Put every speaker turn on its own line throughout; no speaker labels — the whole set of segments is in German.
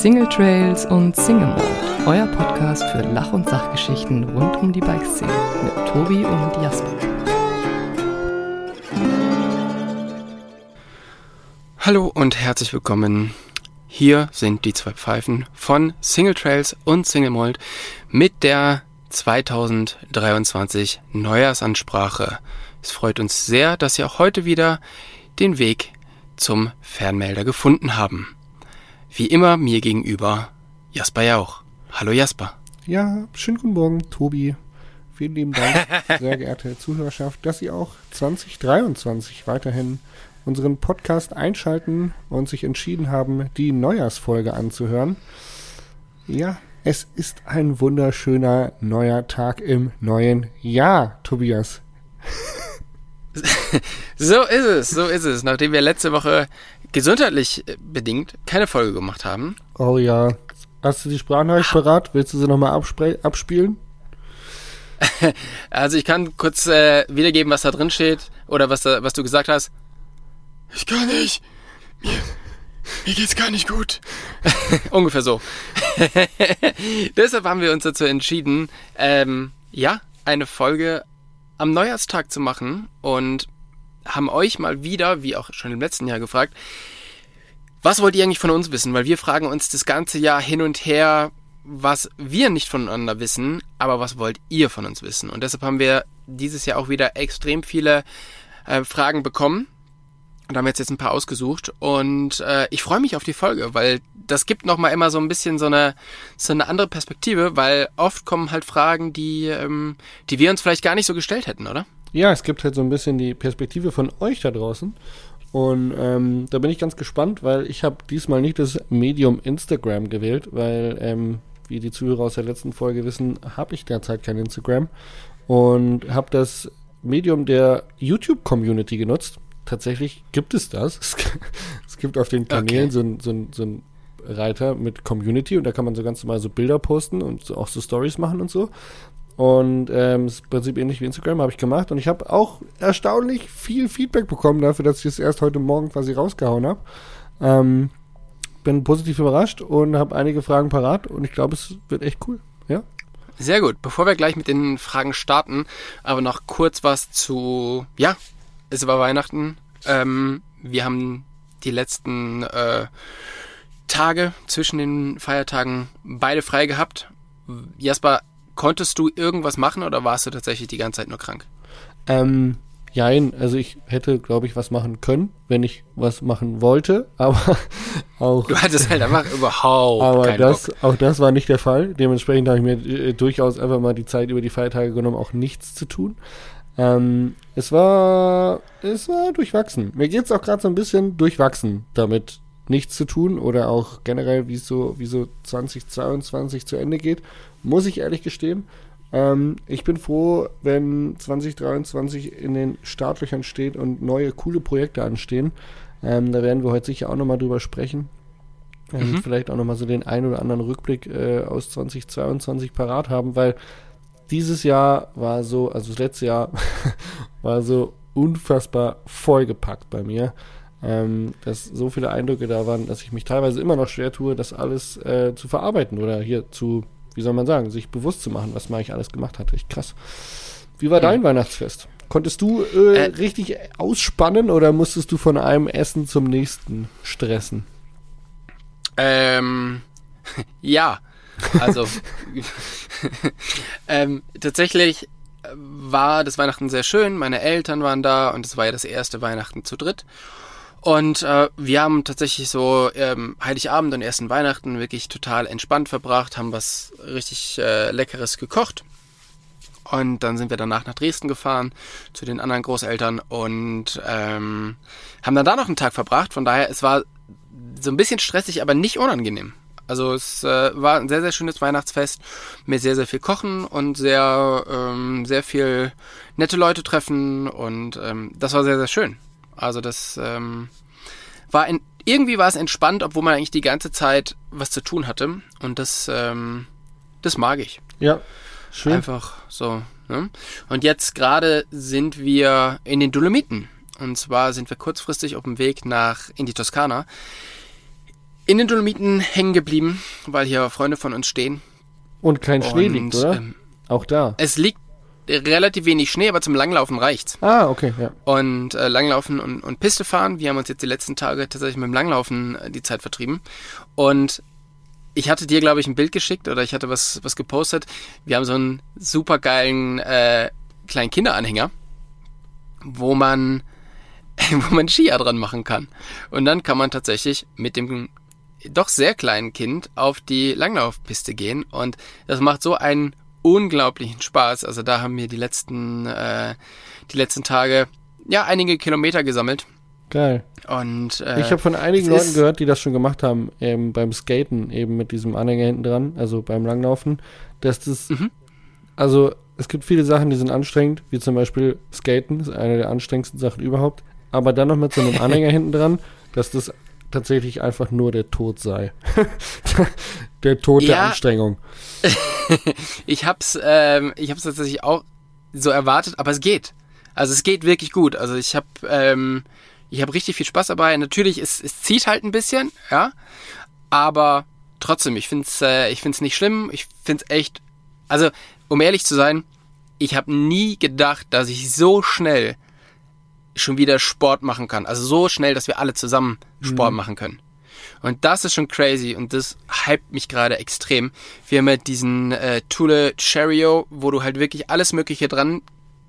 Single Trails und Single Mode, euer Podcast für Lach- und Sachgeschichten rund um die Bikeszene mit Tobi und Jasper.
Hallo und herzlich willkommen. Hier sind die zwei Pfeifen von Single Trails und Single Mold mit der 2023 Neujahrsansprache. Es freut uns sehr, dass Sie auch heute wieder den Weg zum Fernmelder gefunden haben. Wie immer mir gegenüber Jasper Jauch. Hallo Jasper.
Ja, schönen guten Morgen, Tobi. Vielen lieben Dank, sehr geehrte Zuhörerschaft, dass Sie auch 2023 weiterhin unseren Podcast einschalten und sich entschieden haben, die Neujahrsfolge anzuhören. Ja, es ist ein wunderschöner neuer Tag im neuen Jahr, Tobias.
so ist es, so ist es. Nachdem wir letzte Woche gesundheitlich bedingt keine Folge gemacht haben.
Oh ja. Hast du die Sprachnachricht parat? Willst du sie nochmal abspielen?
also ich kann kurz äh, wiedergeben, was da drin steht oder was, da, was du gesagt hast. Ich kann nicht. Mir, mir geht's gar nicht gut. Ungefähr so. Deshalb haben wir uns dazu entschieden, ähm, ja, eine Folge am Neujahrstag zu machen und haben euch mal wieder, wie auch schon im letzten Jahr gefragt, was wollt ihr eigentlich von uns wissen? Weil wir fragen uns das ganze Jahr hin und her, was wir nicht voneinander wissen, aber was wollt ihr von uns wissen? Und deshalb haben wir dieses Jahr auch wieder extrem viele äh, Fragen bekommen und haben jetzt jetzt ein paar ausgesucht und äh, ich freue mich auf die Folge, weil das gibt noch mal immer so ein bisschen so eine so eine andere Perspektive, weil oft kommen halt Fragen, die ähm, die wir uns vielleicht gar nicht so gestellt hätten, oder?
Ja, es gibt halt so ein bisschen die Perspektive von euch da draußen und ähm, da bin ich ganz gespannt, weil ich habe diesmal nicht das Medium Instagram gewählt, weil ähm, wie die Zuhörer aus der letzten Folge wissen, habe ich derzeit kein Instagram und habe das Medium der YouTube Community genutzt tatsächlich gibt es das. Es, gibt auf den Kanälen okay. so ein, so, ein, so ein Reiter mit Community und da kann man so ganz normal so Bilder posten und auch so Stories machen und so. Und ähm, ist im Prinzip ähnlich wie Instagram, habe ich gemacht. Und ich habe auch erstaunlich viel Feedback bekommen dafür, dass ich es erst heute Morgen quasi rausgehauen habe. Ähm, bin positiv überrascht und habe einige Fragen parat und ich glaube, es wird echt cool. Ja.
Sehr gut. Bevor wir gleich mit den Fragen starten, aber noch kurz was zu, ja, es war Weihnachten. Ähm, wir haben die letzten äh, Tage zwischen den Feiertagen beide frei gehabt. Jasper, konntest du irgendwas machen oder warst du tatsächlich die ganze Zeit nur krank?
Ähm, jein, also ich hätte, glaube ich, was machen können, wenn ich was machen wollte, aber auch.
Du hattest halt einfach überhaupt.
Aber das, Bock. auch das war nicht der Fall. Dementsprechend habe ich mir äh, durchaus einfach mal die Zeit über die Feiertage genommen, auch nichts zu tun. Ähm, es war, es war durchwachsen. Mir geht es auch gerade so ein bisschen durchwachsen damit nichts zu tun oder auch generell, wie so, wie so 2022 zu Ende geht, muss ich ehrlich gestehen. Ähm, ich bin froh, wenn 2023 in den Startlöchern steht und neue coole Projekte anstehen. Ähm, da werden wir heute sicher auch nochmal drüber sprechen. Ähm, mhm. Vielleicht auch nochmal so den einen oder anderen Rückblick äh, aus 2022 parat haben, weil dieses Jahr war so, also das letzte Jahr war so unfassbar vollgepackt bei mir. Ähm, dass so viele Eindrücke da waren, dass ich mich teilweise immer noch schwer tue, das alles äh, zu verarbeiten oder hier zu, wie soll man sagen, sich bewusst zu machen, was man eigentlich alles gemacht hatte. Echt krass. Wie war dein Weihnachtsfest? Konntest du äh, äh, richtig ausspannen oder musstest du von einem Essen zum nächsten stressen?
Ähm, ja. Also ähm, tatsächlich war das Weihnachten sehr schön. Meine Eltern waren da und es war ja das erste Weihnachten zu dritt. Und äh, wir haben tatsächlich so ähm, Heiligabend und ersten Weihnachten wirklich total entspannt verbracht, haben was richtig äh, Leckeres gekocht. Und dann sind wir danach nach Dresden gefahren zu den anderen Großeltern und ähm, haben dann da noch einen Tag verbracht. Von daher, es war so ein bisschen stressig, aber nicht unangenehm. Also es äh, war ein sehr, sehr schönes Weihnachtsfest mit sehr, sehr viel Kochen und sehr, ähm, sehr viel nette Leute treffen und ähm, das war sehr, sehr schön. Also das ähm, war in, irgendwie war es entspannt, obwohl man eigentlich die ganze Zeit was zu tun hatte und das, ähm, das mag ich.
Ja, schön.
Einfach so. Ne? Und jetzt gerade sind wir in den Dolomiten. Und zwar sind wir kurzfristig auf dem Weg nach in die Toskana in den Dolomiten hängen geblieben, weil hier Freunde von uns stehen.
Und kein Schnee
Und,
liegt, oder?
ähm,
Auch da.
Es liegt relativ wenig Schnee, aber zum Langlaufen reicht's.
Ah, okay, ja.
Und äh, Langlaufen und, und Piste fahren. Wir haben uns jetzt die letzten Tage tatsächlich mit dem Langlaufen äh, die Zeit vertrieben. Und ich hatte dir, glaube ich, ein Bild geschickt oder ich hatte was, was gepostet. Wir haben so einen super geilen äh, kleinen Kinderanhänger, wo man, wo man Skier dran machen kann. Und dann kann man tatsächlich mit dem doch sehr kleinen Kind auf die Langlaufpiste gehen. Und das macht so einen unglaublichen Spaß. Also da haben wir die letzten, äh, die letzten Tage ja einige Kilometer gesammelt.
Geil.
Und äh,
Ich habe von einigen Leuten gehört, die das schon gemacht haben, eben beim Skaten, eben mit diesem Anhänger hinten dran, also beim Langlaufen, dass das,
Mhm.
also es gibt viele Sachen, die sind anstrengend, wie zum Beispiel Skaten, ist eine der anstrengendsten Sachen überhaupt, aber dann noch mit so einem Anhänger hinten dran, dass das tatsächlich einfach nur der Tod sei. der Tod der
Ja.
Anstrengung.
ich hab's, ähm, ich hab's tatsächlich auch so erwartet, aber es geht. Also es geht wirklich gut. Also ich habe, ähm, ich habe richtig viel Spaß dabei. Natürlich, es, es zieht halt ein bisschen, ja, aber trotzdem, ich find's, äh, ich find's nicht schlimm. Ich find's echt, also um ehrlich zu sein, ich habe nie gedacht, dass ich so schnell schon wieder Sport machen kann. Also so schnell, dass wir alle zusammen Sport machen können. Und das ist schon crazy und das hypt mich gerade extrem. Wir haben halt diesen äh, Thule Cherio, wo du halt wirklich alles Mögliche dran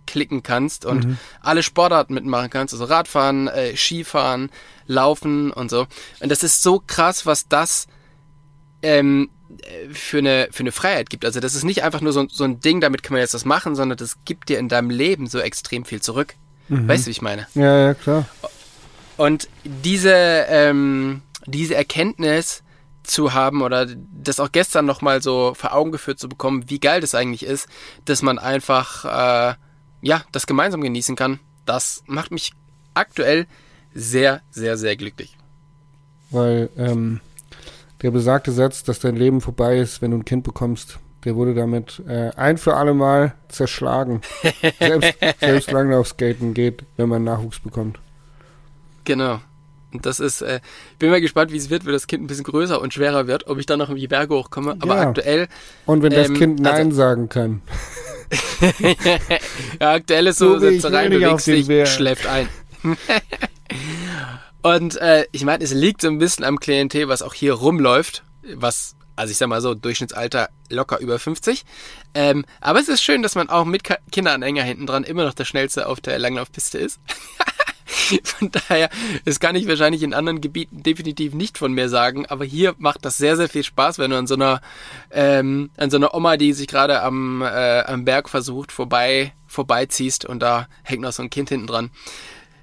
klicken kannst und alle Sportarten mitmachen kannst. Also Radfahren, äh, Skifahren, Laufen und so. Und das ist so krass, was das ähm, äh, für eine, für eine Freiheit gibt. Also das ist nicht einfach nur so, so ein Ding, damit kann man jetzt das machen, sondern das gibt dir in deinem Leben so extrem viel zurück. Weißt du, wie ich meine?
Ja, ja, klar.
Und diese, ähm, diese Erkenntnis zu haben oder das auch gestern nochmal so vor Augen geführt zu bekommen, wie geil das eigentlich ist, dass man einfach, äh, ja, das gemeinsam genießen kann, das macht mich aktuell sehr, sehr, sehr glücklich.
Weil ähm, der besagte Satz, dass dein Leben vorbei ist, wenn du ein Kind bekommst, der wurde damit äh, ein für alle Mal zerschlagen. selbst, selbst Langlaufskaten geht, wenn man Nachwuchs bekommt.
Genau. Und das ist, äh, bin mal gespannt, wie es wird, wenn das Kind ein bisschen größer und schwerer wird, ob ich dann noch in die Berge hochkomme. Aber
Ja.
aktuell,
Und wenn das
Ähm,
Kind Nein
also-
sagen kann.
ja, aktuell ist so,
will
rein, bewegst dich, schläft ein. und äh, ich meine, es liegt so ein bisschen am Klientel, was auch hier rumläuft, was, also ich sag mal so, Durchschnittsalter locker über 50. Ähm, aber es ist schön, dass man auch mit Kinderanhänger hinten dran immer noch der Schnellste auf der Langlaufpiste ist. Von daher, das kann ich wahrscheinlich in anderen Gebieten definitiv nicht von mir sagen, aber hier macht das sehr, sehr viel Spaß, wenn du an so einer, ähm, an so einer Oma, die sich gerade am, äh, am Berg versucht, vorbei, vorbeiziehst und da hängt noch so ein Kind hinten dran.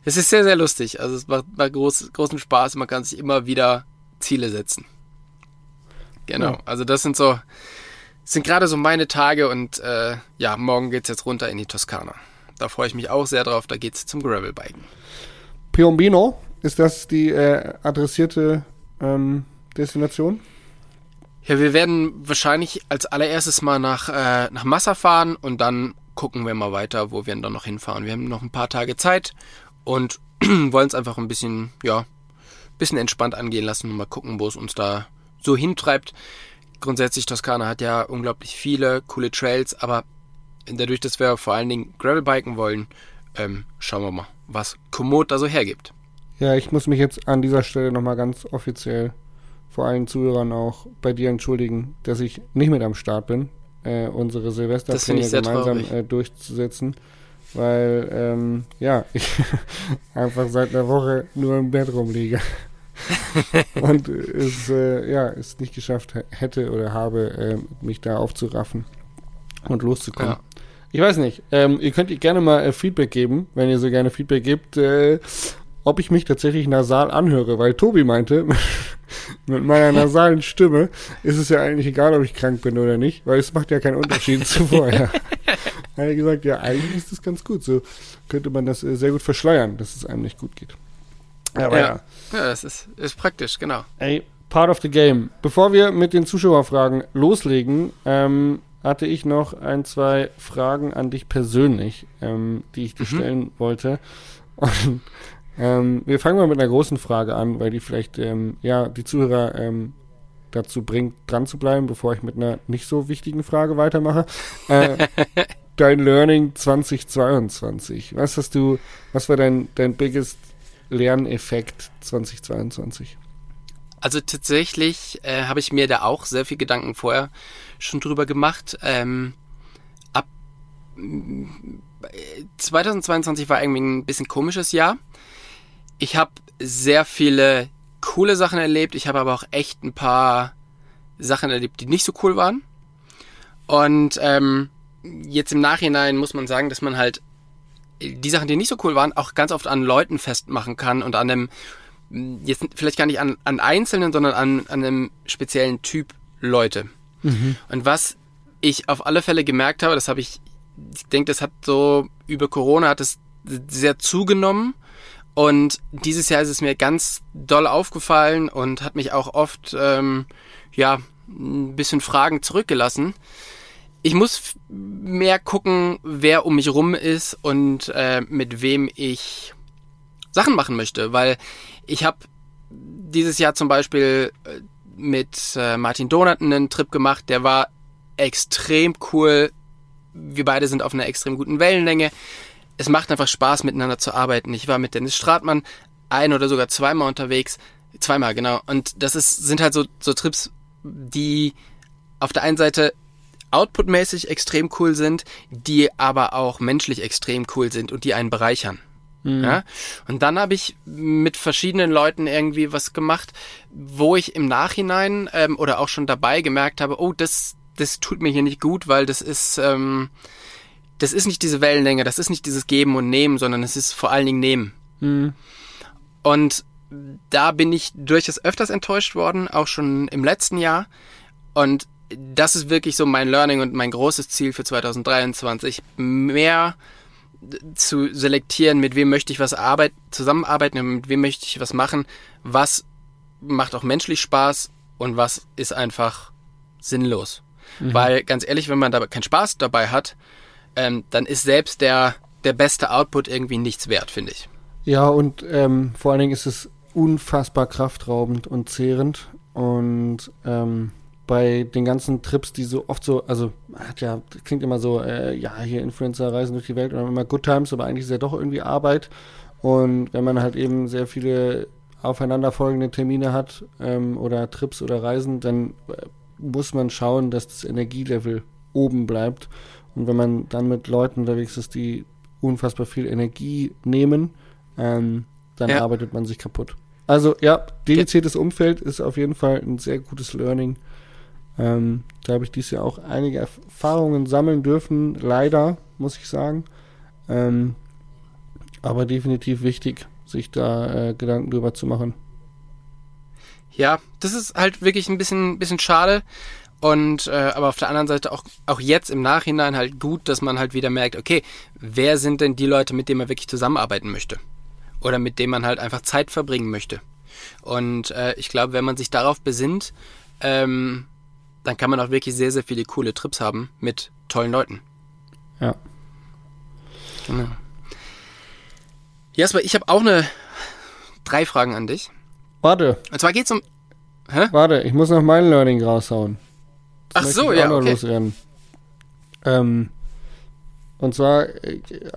Es ist sehr, sehr lustig. Also es macht, macht groß, großen Spaß. Man kann sich immer wieder Ziele setzen. Genau.
Ja.
Also das sind so, sind gerade so meine Tage und äh, ja, morgen geht's jetzt runter in die Toskana. Da freue ich mich auch sehr drauf. Da geht's zum Gravelbiken.
Piombino, ist das die äh, adressierte ähm, Destination?
Ja, wir werden wahrscheinlich als allererstes mal nach, äh, nach Massa fahren und dann gucken wir mal weiter, wo wir dann noch hinfahren. Wir haben noch ein paar Tage Zeit und wollen es einfach ein bisschen, ja, bisschen entspannt angehen lassen und mal gucken, wo es uns da so hintreibt. Grundsätzlich, Toskana hat ja unglaublich viele coole Trails, aber dadurch, dass wir vor allen Dingen Gravelbiken wollen, ähm, schauen wir mal, was Komoot da so hergibt.
Ja, ich muss mich jetzt an dieser Stelle nochmal ganz offiziell vor allen Zuhörern auch bei dir entschuldigen, dass ich nicht mit am Start bin, äh, unsere Silvesterpläne gemeinsam äh, durchzusetzen, weil ähm, ja, ich einfach seit einer Woche nur im Bett rumliege. und es äh, ja, es nicht geschafft hätte oder habe, äh, mich da aufzuraffen und loszukommen.
Ja.
Ich weiß nicht. Ähm, ihr könnt ihr gerne mal äh, Feedback geben, wenn ihr so gerne Feedback gebt, äh, ob ich mich tatsächlich nasal anhöre, weil Tobi meinte, mit meiner nasalen Stimme ist es ja eigentlich egal, ob ich krank bin oder nicht, weil es macht ja keinen Unterschied zu vorher. Er hat gesagt, ja, eigentlich ist das ganz gut. So könnte man das äh, sehr gut verschleiern, dass es einem nicht gut geht. Aber ja.
ja. ja, das ist, ist praktisch, genau.
Ey, part of the game. Bevor wir mit den Zuschauerfragen loslegen, ähm, hatte ich noch ein, zwei Fragen an dich persönlich, ähm, die ich dir
Mhm.
stellen wollte. Und Ähm, wir fangen mal mit einer großen Frage an, weil die vielleicht ähm, ja die Zuhörer ähm, dazu bringt, dran zu bleiben, bevor ich mit einer nicht so wichtigen Frage weitermache. Äh, dein Learning 2022. Was hast du, was war dein, dein biggest Lerneffekt 2022?
Also tatsächlich äh, habe ich mir da auch sehr viel Gedanken vorher schon drüber gemacht. Ähm, ab 2022 war irgendwie ein bisschen komisches Jahr. Ich habe sehr viele coole Sachen erlebt. Ich habe aber auch echt ein paar Sachen erlebt, die nicht so cool waren. Und ähm, jetzt im Nachhinein muss man sagen, dass man halt die Sachen, die nicht so cool waren, auch ganz oft an Leuten festmachen kann und an einem, jetzt vielleicht gar nicht an, an Einzelnen, sondern an, an einem speziellen Typ Leute. Mhm. Und was ich auf alle Fälle gemerkt habe, das habe ich, ich denke, das hat so über Corona hat es sehr zugenommen. Und dieses Jahr ist es mir ganz doll aufgefallen und hat mich auch oft, ähm, ja, ein bisschen Fragen zurückgelassen ich muss mehr gucken, wer um mich rum ist und äh, mit wem ich Sachen machen möchte, weil ich habe dieses Jahr zum Beispiel äh, mit äh, Martin Donat einen Trip gemacht, der war extrem cool. Wir beide sind auf einer extrem guten Wellenlänge. Es macht einfach Spaß, miteinander zu arbeiten. Ich war mit Dennis Stratmann ein oder sogar zweimal unterwegs. Zweimal, genau. Und das ist, sind halt so, so Trips, die auf der einen Seite outputmäßig extrem cool sind, die aber auch menschlich extrem cool sind und die einen bereichern. Mhm. Ja? Und dann habe ich mit verschiedenen Leuten irgendwie was gemacht, wo ich im Nachhinein ähm, oder auch schon dabei gemerkt habe, oh, das, das tut mir hier nicht gut, weil das ist, ähm, das ist nicht diese Wellenlänge, das ist nicht dieses Geben und Nehmen, sondern es ist vor allen Dingen Nehmen. Mhm. Und da bin ich durchaus öfters enttäuscht worden, auch schon im letzten Jahr. Und das ist wirklich so mein Learning und mein großes Ziel für 2023. Mehr zu selektieren, mit wem möchte ich was arbeiten, zusammenarbeiten, mit wem möchte ich was machen, was macht auch menschlich Spaß und was ist einfach sinnlos. Mhm. Weil ganz ehrlich, wenn man da keinen Spaß dabei hat, ähm, dann ist selbst der, der beste Output irgendwie nichts wert, finde ich.
Ja, und ähm, vor allen Dingen ist es unfassbar kraftraubend und zehrend und ähm, bei den ganzen Trips, die so oft so, also hat ja, klingt immer so, äh, ja, hier Influencer reisen durch die Welt und haben immer Good Times, aber eigentlich ist ja doch irgendwie Arbeit. Und wenn man halt eben sehr viele aufeinanderfolgende Termine hat ähm, oder Trips oder Reisen, dann äh, muss man schauen, dass das Energielevel oben bleibt. Und wenn man dann mit Leuten unterwegs ist, die unfassbar viel Energie nehmen, ähm, dann ja. arbeitet man sich kaputt. Also ja, dediziertes Umfeld ist auf jeden Fall ein sehr gutes Learning. Ähm, da habe ich dieses Jahr auch einige Erfahrungen sammeln dürfen, leider, muss ich sagen. Ähm, aber definitiv wichtig, sich da äh, Gedanken drüber zu machen.
Ja, das ist halt wirklich ein bisschen, bisschen schade. Und äh, aber auf der anderen Seite auch, auch jetzt im Nachhinein halt gut, dass man halt wieder merkt, okay, wer sind denn die Leute, mit denen man wirklich zusammenarbeiten möchte? Oder mit denen man halt einfach Zeit verbringen möchte. Und äh, ich glaube, wenn man sich darauf besinnt, ähm, dann kann man auch wirklich sehr, sehr viele coole Trips haben mit tollen Leuten.
Ja.
Genau. Jasper, ich habe auch eine drei Fragen an dich.
Warte.
Und zwar geht's um.
Hä? Warte, ich muss noch mein Learning raushauen.
Das Ach so, ja. Okay.
Ähm, und zwar,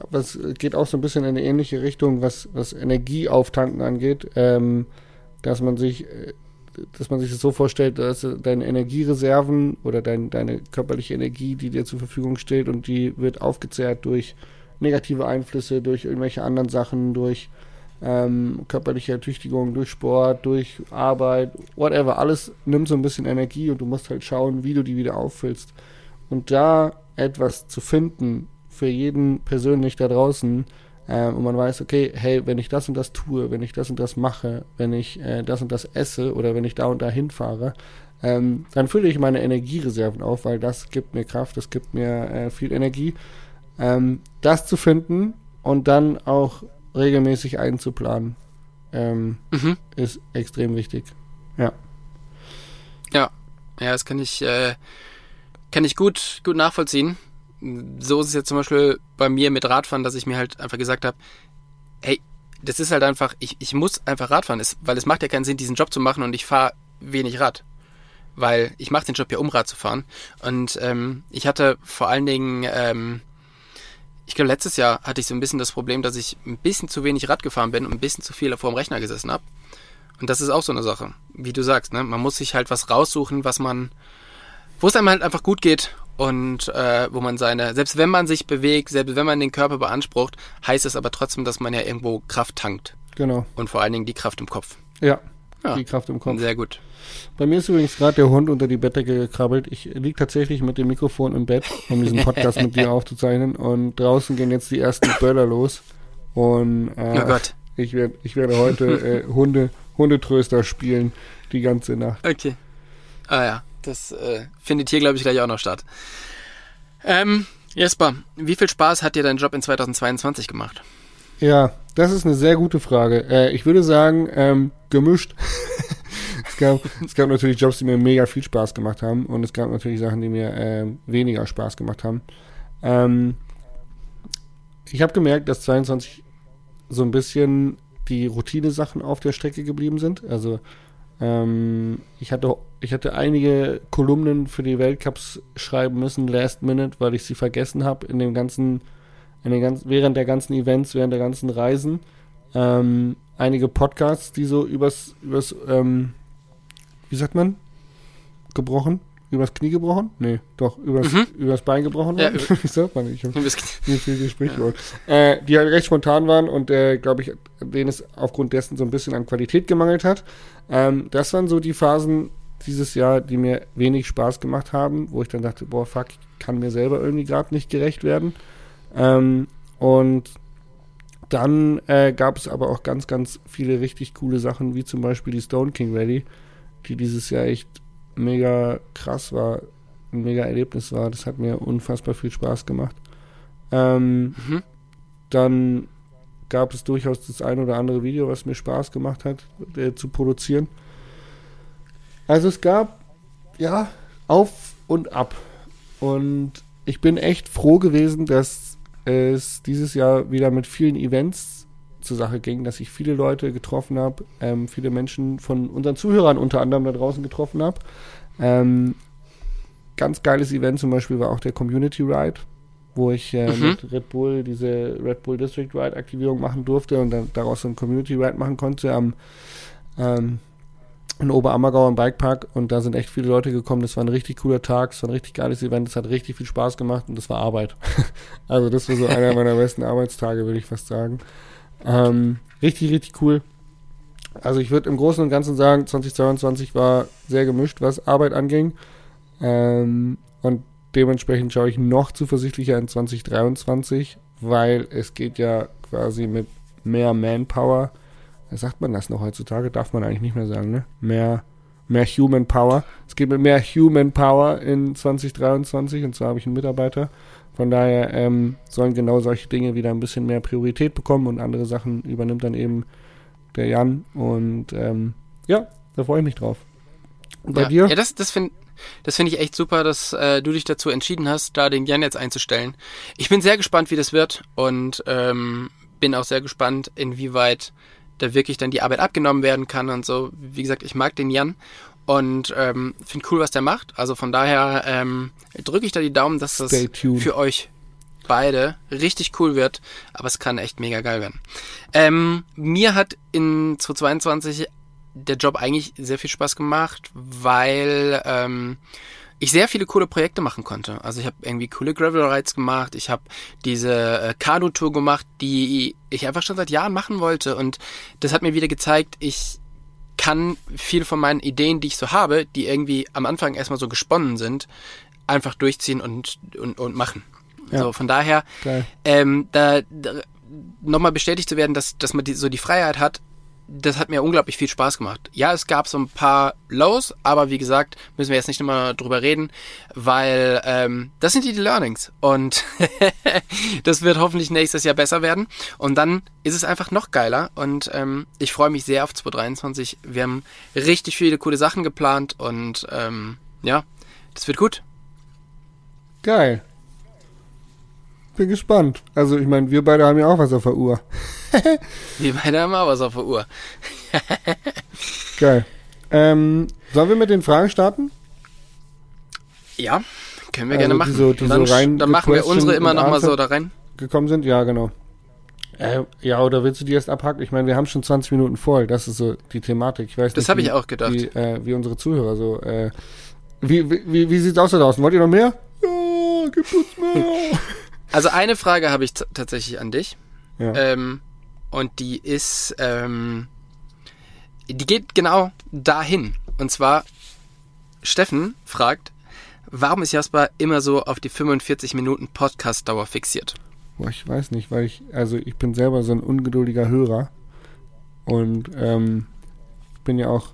was geht auch so ein bisschen in eine ähnliche Richtung, was, was Energieauftanken angeht, ähm, dass man sich äh, dass man sich das so vorstellt, dass deine Energiereserven oder dein, deine körperliche Energie, die dir zur Verfügung steht und die wird aufgezehrt durch negative Einflüsse, durch irgendwelche anderen Sachen, durch ähm, körperliche Ertüchtigung, durch Sport, durch Arbeit, whatever. Alles nimmt so ein bisschen Energie und du musst halt schauen, wie du die wieder auffüllst. Und da etwas zu finden, für jeden persönlich da draußen, ähm, und man weiß, okay, hey, wenn ich das und das tue, wenn ich das und das mache, wenn ich äh, das und das esse oder wenn ich da und da hinfahre, ähm, dann fülle ich meine Energiereserven auf, weil das gibt mir Kraft, das gibt mir äh, viel Energie. Ähm, das zu finden und dann auch regelmäßig einzuplanen, ähm, mhm. ist extrem wichtig. Ja.
Ja, ja, das kann ich, äh, kann ich gut, gut nachvollziehen so ist es jetzt zum Beispiel bei mir mit Radfahren, dass ich mir halt einfach gesagt habe, hey, das ist halt einfach, ich, ich muss einfach Rad fahren, es, weil es macht ja keinen Sinn, diesen Job zu machen und ich fahre wenig Rad. Weil ich mache den Job ja, um Rad zu fahren. Und ähm, ich hatte vor allen Dingen, ähm, ich glaube, letztes Jahr hatte ich so ein bisschen das Problem, dass ich ein bisschen zu wenig Rad gefahren bin und ein bisschen zu viel vor dem Rechner gesessen habe. Und das ist auch so eine Sache, wie du sagst, ne? Man muss sich halt was raussuchen, was man, wo es einem halt einfach gut geht und äh, wo man seine, selbst wenn man sich bewegt, selbst wenn man den Körper beansprucht, heißt es aber trotzdem, dass man ja irgendwo Kraft tankt.
Genau.
Und vor allen Dingen die Kraft im Kopf.
Ja.
Ja.
Die Kraft im Kopf.
Sehr gut.
Bei mir ist übrigens gerade der Hund unter die Bettdecke gekrabbelt. Ich liege tatsächlich mit dem Mikrofon im Bett, um diesen Podcast mit dir aufzuzeichnen. Und draußen gehen jetzt die ersten Böller los. Und äh,
Oh Gott.
ich, werd, ich werde heute äh, Hunde, Hundetröster spielen die ganze Nacht.
Okay. Ah ja, das äh, findet hier, glaube ich, gleich auch noch statt. Ähm, Jesper, wie viel Spaß hat dir dein Job in 2022 gemacht?
Ja, das ist eine sehr gute Frage. Äh, ich würde sagen, ähm, gemischt. es, gab, es gab natürlich Jobs, die mir mega viel Spaß gemacht haben und es gab natürlich Sachen, die mir ähm, weniger Spaß gemacht haben. Ähm, ich habe gemerkt, dass 22 so ein bisschen die Routine-Sachen auf der Strecke geblieben sind. Also ähm, ich hatte ich hatte einige Kolumnen für die Weltcups schreiben müssen, last minute, weil ich sie vergessen habe in dem ganzen in den ganzen, während der ganzen Events, während der ganzen Reisen. Ähm, einige Podcasts, die so übers, übers ähm, wie sagt man? Gebrochen? Übers Knie gebrochen? Nee, doch, übers,
Mhm.
übers Bein gebrochen
Ja,
waren. wie sagt man? Ich hab
Du bist-
mir fehlt das Sprichwort. Äh, die halt recht spontan waren und äh, glaube ich, denen es aufgrund dessen so ein bisschen an Qualität gemangelt hat. Ähm, das waren so die Phasen dieses Jahr, die mir wenig Spaß gemacht haben, wo ich dann dachte, boah, fuck, ich kann mir selber irgendwie gerade nicht gerecht werden. Ähm, und dann äh, gab es aber auch ganz, ganz viele richtig coole Sachen, wie zum Beispiel die Stone King Rally, die dieses Jahr echt mega krass war, ein mega Erlebnis war. Das hat mir unfassbar viel Spaß gemacht. Ähm,
Mhm.
dann gab es durchaus das ein oder andere Video, was mir Spaß gemacht hat, äh, zu produzieren. Also es gab, ja, auf und ab. Und ich bin echt froh gewesen, dass es dieses Jahr wieder mit vielen Events zur Sache ging, dass ich viele Leute getroffen habe, ähm, viele Menschen von unseren Zuhörern unter anderem da draußen getroffen habe. Ähm, ganz geiles Event zum Beispiel war auch der Community Ride, wo ich äh,
Mhm.
mit Red Bull diese Red Bull District Ride Aktivierung machen durfte und dann daraus so ein Community Ride machen konnte am ähm, in Oberammergau am Bikepark und da sind echt viele Leute gekommen. Das war ein richtig cooler Tag, es war ein richtig geiles Event, es hat richtig viel Spaß gemacht und das war Arbeit. also das war so einer meiner besten Arbeitstage, würde ich fast sagen. Ähm, richtig, richtig cool. Also ich würde im Großen und Ganzen sagen, 2022 war sehr gemischt, was Arbeit anging. Ähm, und dementsprechend schaue ich noch zuversichtlicher in 2023, weil es geht ja quasi mit mehr Manpower. Sagt man das noch heutzutage? Darf man eigentlich nicht mehr sagen, ne? Mehr, mehr Human Power. Es geht mit mehr Human Power in 2023 und zwar habe ich einen Mitarbeiter. Von daher ähm, sollen genau solche Dinge wieder ein bisschen mehr Priorität bekommen und andere Sachen übernimmt dann eben der Jan. Und ähm, ja, da freue ich mich drauf. Und bei
ja,
dir?
Ja, das, das finde das finde ich echt super, dass äh, du dich dazu entschieden hast, da den Jan jetzt einzustellen. Ich bin sehr gespannt, wie das wird und ähm, bin auch sehr gespannt, inwieweit da wirklich dann die Arbeit abgenommen werden kann und so. Wie gesagt, ich mag den Jan und ähm, finde cool, was der macht. Also von daher ähm, drücke ich da die Daumen, dass das für euch beide richtig cool wird, aber es kann echt mega geil werden. Ähm, mir hat in 2022 der Job eigentlich sehr viel Spaß gemacht, weil ähm, ich sehr viele coole Projekte machen konnte. Also ich habe irgendwie coole Gravel Rides gemacht, ich habe diese äh, Kanu-Tour gemacht, die ich einfach schon seit Jahren machen wollte und das hat mir wieder gezeigt, ich kann viel von meinen Ideen, die ich so habe, die irgendwie am Anfang erstmal so gesponnen sind, einfach durchziehen und, und, und machen.
Ja.
So, von daher,
Geil.
ähm, da, da nochmal bestätigt zu werden, dass, dass man die, so die Freiheit hat, das hat mir unglaublich viel Spaß gemacht. Ja, es gab so ein paar Lows, aber wie gesagt, müssen wir jetzt nicht immer drüber reden, weil ähm, das sind die Learnings und das wird hoffentlich nächstes Jahr besser werden und dann ist es einfach noch geiler und ähm, ich freue mich sehr auf 2023. Wir haben richtig viele coole Sachen geplant und ähm, ja, das wird gut.
Geil. Bin gespannt. Also ich meine, wir beide haben ja auch was auf der Uhr.
Wir beide haben auch was auf der Uhr.
Geil. Ähm, sollen wir mit den Fragen starten?
Ja, können wir
Also
gerne machen.
die so- die
dann,
so rein
dann machen wir unsere immer nochmal
Answer.
so da rein.
Gekommen sind? Ja, genau. Äh, ja, oder willst du die erst abhaken? Ich meine, wir haben schon 20 Minuten voll. Das ist so die Thematik. Ich weiß
Das
nicht,
habe
wie-
ich auch gedacht.
Wie, äh, wie unsere Zuhörer so. Äh, wie, wie, wie, wie sieht's aus da draußen? Wollt ihr noch mehr? Ja, gib uns mehr.
Also eine Frage habe ich tatsächlich an dich.
ja.
Ähm, und die ist, ähm, die geht genau dahin. Und zwar, Steffen fragt, warum ist Jasper immer so auf die 45 Minuten Podcast-Dauer fixiert?
Boah, ich weiß nicht, weil ich, also ich bin selber so ein ungeduldiger Hörer und ähm, bin ja auch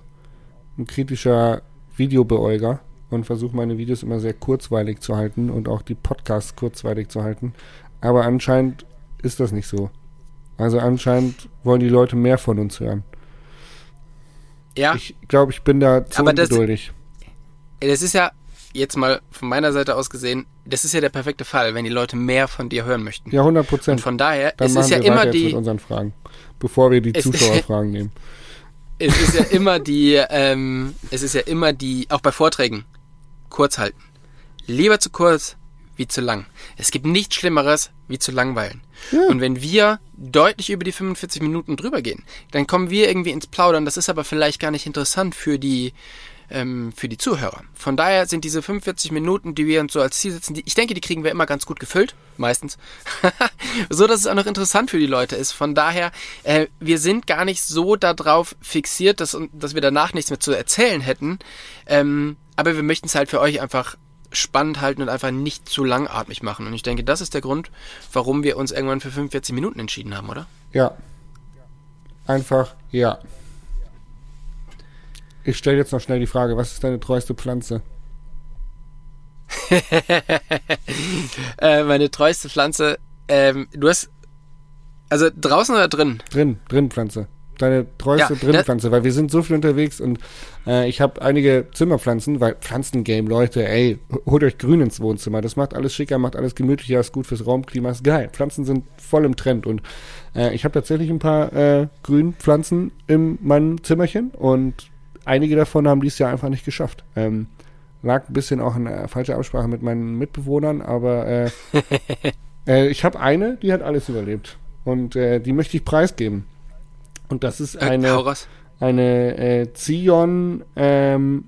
ein kritischer Videobeäuger und versuche meine Videos immer sehr kurzweilig zu halten und auch die Podcasts kurzweilig zu halten. Aber anscheinend ist das nicht so. Also anscheinend wollen die Leute mehr von uns hören.
Ja,
Ich glaube, ich bin da zu
Aber das-
ungeduldig.
das ist ja jetzt mal von meiner Seite aus gesehen, das ist ja der perfekte Fall, wenn die Leute mehr von dir hören möchten.
Ja, 100
Und
Prozent.
von daher,
Dann
es ist ja immer
jetzt mit
die,
unseren Fragen, bevor wir die Zuschauerfragen nehmen.
es ist ja immer die, ähm, es ist ja immer die, auch bei Vorträgen, kurz halten. Lieber zu kurz wie zu lang. Es gibt nichts Schlimmeres wie zu langweilen.
Ja.
Und wenn wir deutlich über die 45 Minuten drüber gehen, dann kommen wir irgendwie ins Plaudern. Das ist aber vielleicht gar nicht interessant für die, ähm, für die Zuhörer. Von daher sind diese 45 Minuten, die wir uns so als Ziel setzen, die, ich denke, die kriegen wir immer ganz gut gefüllt, meistens. so, dass es auch noch interessant für die Leute ist. Von daher, äh, wir sind gar nicht so darauf fixiert, dass, dass wir danach nichts mehr zu erzählen hätten. Ähm, aber wir möchten es halt für euch einfach spannend halten und einfach nicht zu langatmig machen. Und ich denke, das ist der Grund, warum wir uns irgendwann für 45 Minuten entschieden haben, oder?
Ja. Einfach ja. Ich stelle jetzt noch schnell die Frage, was ist deine treueste Pflanze?
Äh, meine treueste Pflanze, ähm, du hast, also draußen oder drin?
Drin, drin Pflanze. Deine treueste
Ja,
drin
ne-
Pflanze, weil wir sind so viel unterwegs und äh, ich habe einige Zimmerpflanzen, weil Pflanzengame, Leute, ey, holt euch Grün ins Wohnzimmer. Das macht alles schicker, macht alles gemütlicher, ist gut fürs Raumklima, ist geil. Pflanzen sind voll im Trend und äh, ich habe tatsächlich ein paar äh, Grünpflanzen in meinem Zimmerchen und einige davon haben dies Jahr einfach nicht geschafft. Ähm, lag ein bisschen auch in äh, falscher Absprache mit meinen Mitbewohnern, aber äh, äh, ich habe eine, die hat alles überlebt und äh, die möchte ich preisgeben. Und das ist
Äh,
eine,
raus.
eine äh, Zion, ähm,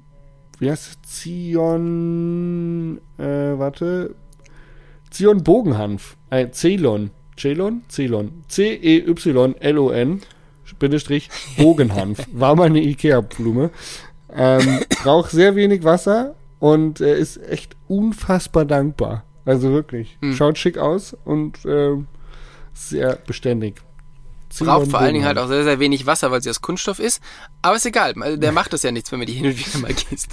wie heißt es? Zion, äh, warte, Zion Bogenhanf, äh, Ceylon, Ceylon, Ceylon, C-E-Y-L-O-N, Bindestrich, Bogenhanf, war mal eine Ikea-Blume, ähm, braucht sehr wenig Wasser und äh, ist echt unfassbar dankbar. Also wirklich,
Hm.
schaut schick aus und ähm, sehr beständig.
Braucht vor allen Dingen halt auch sehr, sehr wenig Wasser, weil sie aus Kunststoff ist. Aber ist egal, also der macht das ja nichts, wenn man die hin und wieder mal gießt.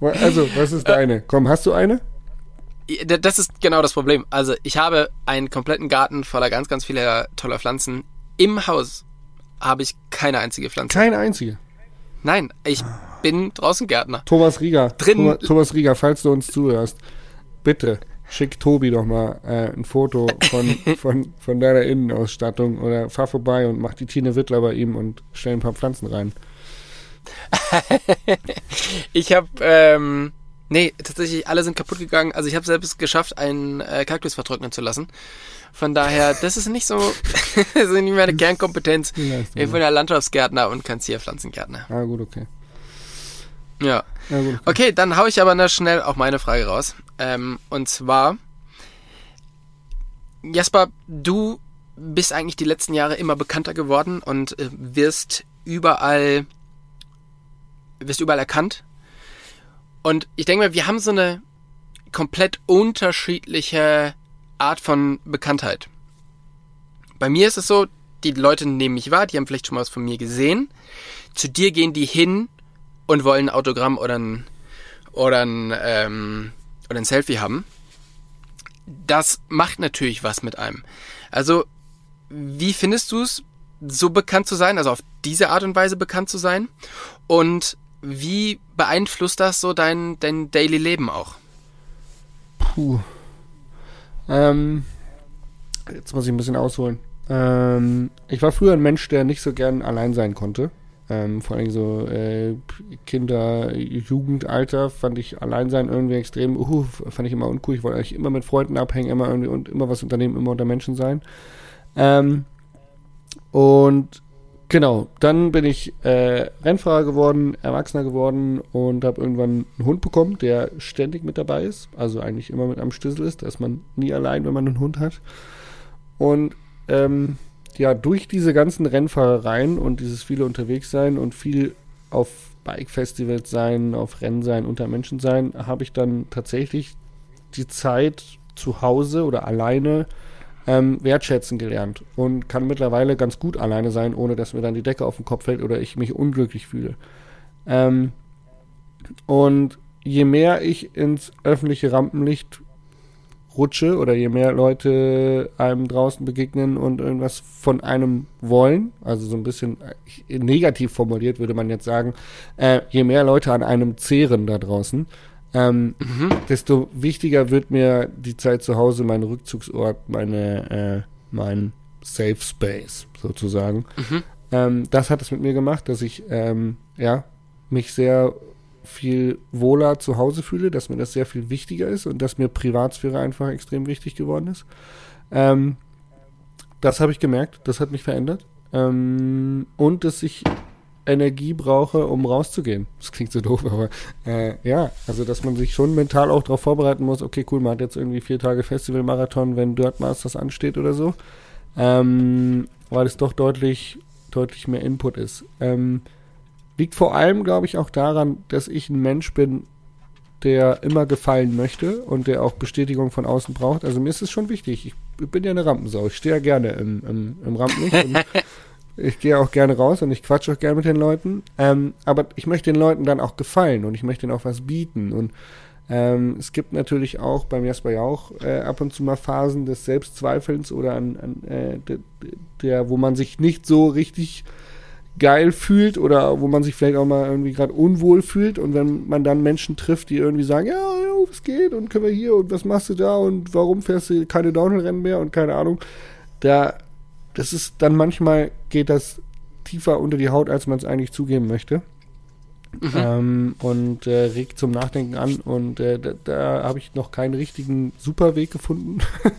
Also, was ist deine? Komm, hast du eine?
Das ist genau das Problem. Also ich habe einen kompletten Garten voller ganz, ganz vieler toller Pflanzen. Im Haus habe ich keine einzige Pflanze.
Keine einzige.
Nein, ich bin draußen Gärtner.
Thomas Rieger.
Drin-
Thomas Rieger, falls du uns zuhörst, bitte schick Tobi doch mal äh, ein Foto von, von, von deiner Innenausstattung oder fahr vorbei und mach die Tine Wittler bei ihm und stell ein paar Pflanzen rein.
Ich habe, ähm, nee, tatsächlich alle sind kaputt gegangen. Also ich habe selbst geschafft, einen äh, Kaktus vertrocknen zu lassen. Von daher, das ist nicht so, das ist nicht meine Kernkompetenz. Ich bin ja Landschaftsgärtner und kann Pflanzengärtner.
Ah, gut, okay.
Ja.
Ja, gut, okay.
Dann hau ich aber noch schnell auch meine Frage raus. Ähm, und zwar, Jasper, du bist eigentlich die letzten Jahre immer bekannter geworden und äh, wirst überall, wirst überall erkannt. Und ich denke mal, wir haben so eine komplett unterschiedliche Art von Bekanntheit. Bei mir ist es so, die Leute nehmen mich wahr, die haben vielleicht schon mal was von mir gesehen. Zu dir gehen die hin und wollen ein Autogramm oder ein, oder ein, ähm, oder ein Selfie haben. Das macht natürlich was mit einem. Also, wie findest du es, so bekannt zu sein, also auf diese Art und Weise bekannt zu sein? Und wie beeinflusst das so dein, dein Daily Leben auch?
Puh. Ähm, Jetzt muss ich ein bisschen ausholen. Ähm, ich war früher ein Mensch, der nicht so gern allein sein konnte. Ähm, vor allem so äh, Kinder, Jugendalter fand ich allein sein irgendwie extrem, uh, fand ich immer uncool. Ich wollte eigentlich immer mit Freunden abhängen, immer irgendwie und immer was unternehmen, immer unter Menschen sein. Ähm, und genau, dann bin ich äh, Rennfahrer geworden, Erwachsener geworden und habe irgendwann einen Hund bekommen, der ständig mit dabei ist, also eigentlich immer mit am Schlüssel ist. Da ist man nie allein, wenn man einen Hund hat. Und ähm, ja, durch diese ganzen Rennfahrereien und dieses viele unterwegs sein und viel auf Bike-Festivals sein, auf Rennen sein, unter Menschen sein, habe ich dann tatsächlich die Zeit zu Hause oder alleine ähm, wertschätzen gelernt und kann mittlerweile ganz gut alleine sein, ohne dass mir dann die Decke auf den Kopf fällt oder ich mich unglücklich fühle. Ähm, und je mehr ich ins öffentliche Rampenlicht rutsche oder je mehr Leute einem draußen begegnen und irgendwas von einem wollen, also so ein bisschen äh, negativ formuliert würde man jetzt sagen, äh, je mehr Leute an einem zehren da draußen, ähm, mhm. desto wichtiger wird mir die Zeit zu Hause, mein Rückzugsort, meine, äh, mein Safe Space sozusagen. Mhm. Ähm, das hat es mit mir gemacht, dass ich ähm, ja mich sehr viel wohler zu Hause fühle, dass mir das sehr viel wichtiger ist und dass mir Privatsphäre einfach extrem wichtig geworden ist. Ähm, das habe ich gemerkt, das hat mich verändert. Ähm, und dass ich Energie brauche, um rauszugehen. Das klingt so doof, aber äh, ja, also dass man sich schon mental auch darauf vorbereiten muss, okay, cool, man hat jetzt irgendwie vier Tage Festivalmarathon, wenn Dirt Masters ansteht oder so. Ähm, weil es doch deutlich, deutlich mehr Input ist. Ähm, Liegt vor allem, glaube ich, auch daran, dass ich ein Mensch bin, der immer gefallen möchte und der auch Bestätigung von außen braucht. Also mir ist es schon wichtig. Ich bin ja eine Rampensau. Ich stehe ja gerne im, im, im Rampenlicht. ich gehe auch gerne raus und ich quatsche auch gerne mit den Leuten. Ähm, aber ich möchte den Leuten dann auch gefallen und ich möchte ihnen auch was bieten. Und ähm, es gibt natürlich auch beim Jasper Jauch äh, ab und zu mal Phasen des Selbstzweifelns oder an, an äh, der, der, wo man sich nicht so richtig geil fühlt oder wo man sich vielleicht auch mal irgendwie gerade unwohl fühlt und wenn man dann Menschen trifft, die irgendwie sagen, ja, ja, was geht und können wir hier und was machst du da und warum fährst du keine Downhill-Rennen mehr und keine Ahnung, da, das ist dann manchmal geht das tiefer unter die Haut, als man es eigentlich zugeben möchte. Mhm. Ähm, und äh, regt zum Nachdenken an und äh, da, da habe ich noch keinen richtigen Superweg gefunden,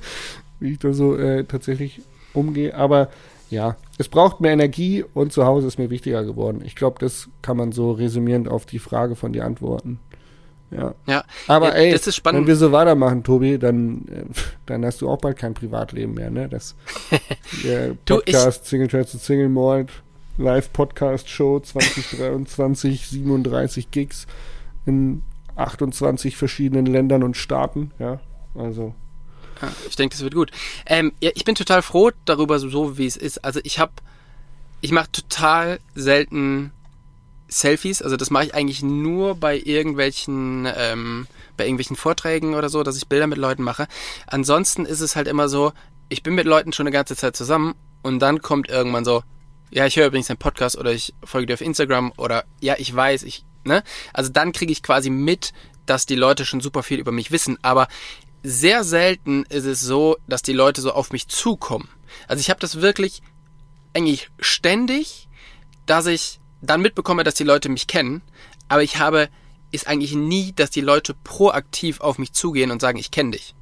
wie ich da so äh, tatsächlich umgehe, aber ja, es braucht mehr Energie und zu Hause ist mir wichtiger geworden. Ich glaube, das kann man so resümierend auf die Frage von dir antworten. Ja.
ja.
Aber ey,
das ist spannend.
wenn wir so weitermachen, Tobi, dann, äh, dann hast du auch bald kein Privatleben mehr, ne? Das äh, Podcast Single Trade to Single Malt, Live Podcast Show 2023, 37 Gigs in 28 verschiedenen Ländern und Staaten, ja. Also
ich denke, das wird gut. Ähm, ja, ich bin total froh darüber, so wie es ist. Also ich habe, ich mache total selten Selfies. Also das mache ich eigentlich nur bei irgendwelchen, ähm, bei irgendwelchen Vorträgen oder so, dass ich Bilder mit Leuten mache. Ansonsten ist es halt immer so, ich bin mit Leuten schon eine ganze Zeit zusammen und dann kommt irgendwann so, ja, ich höre übrigens einen Podcast oder ich folge dir auf Instagram oder ja, ich weiß, ich, ne? Also dann kriege ich quasi mit, dass die Leute schon super viel über mich wissen, aber sehr selten ist es so, dass die Leute so auf mich zukommen. Also ich habe das wirklich eigentlich ständig, dass ich dann mitbekomme, dass die Leute mich kennen, aber ich habe ist eigentlich nie, dass die Leute proaktiv auf mich zugehen und sagen, ich kenne dich.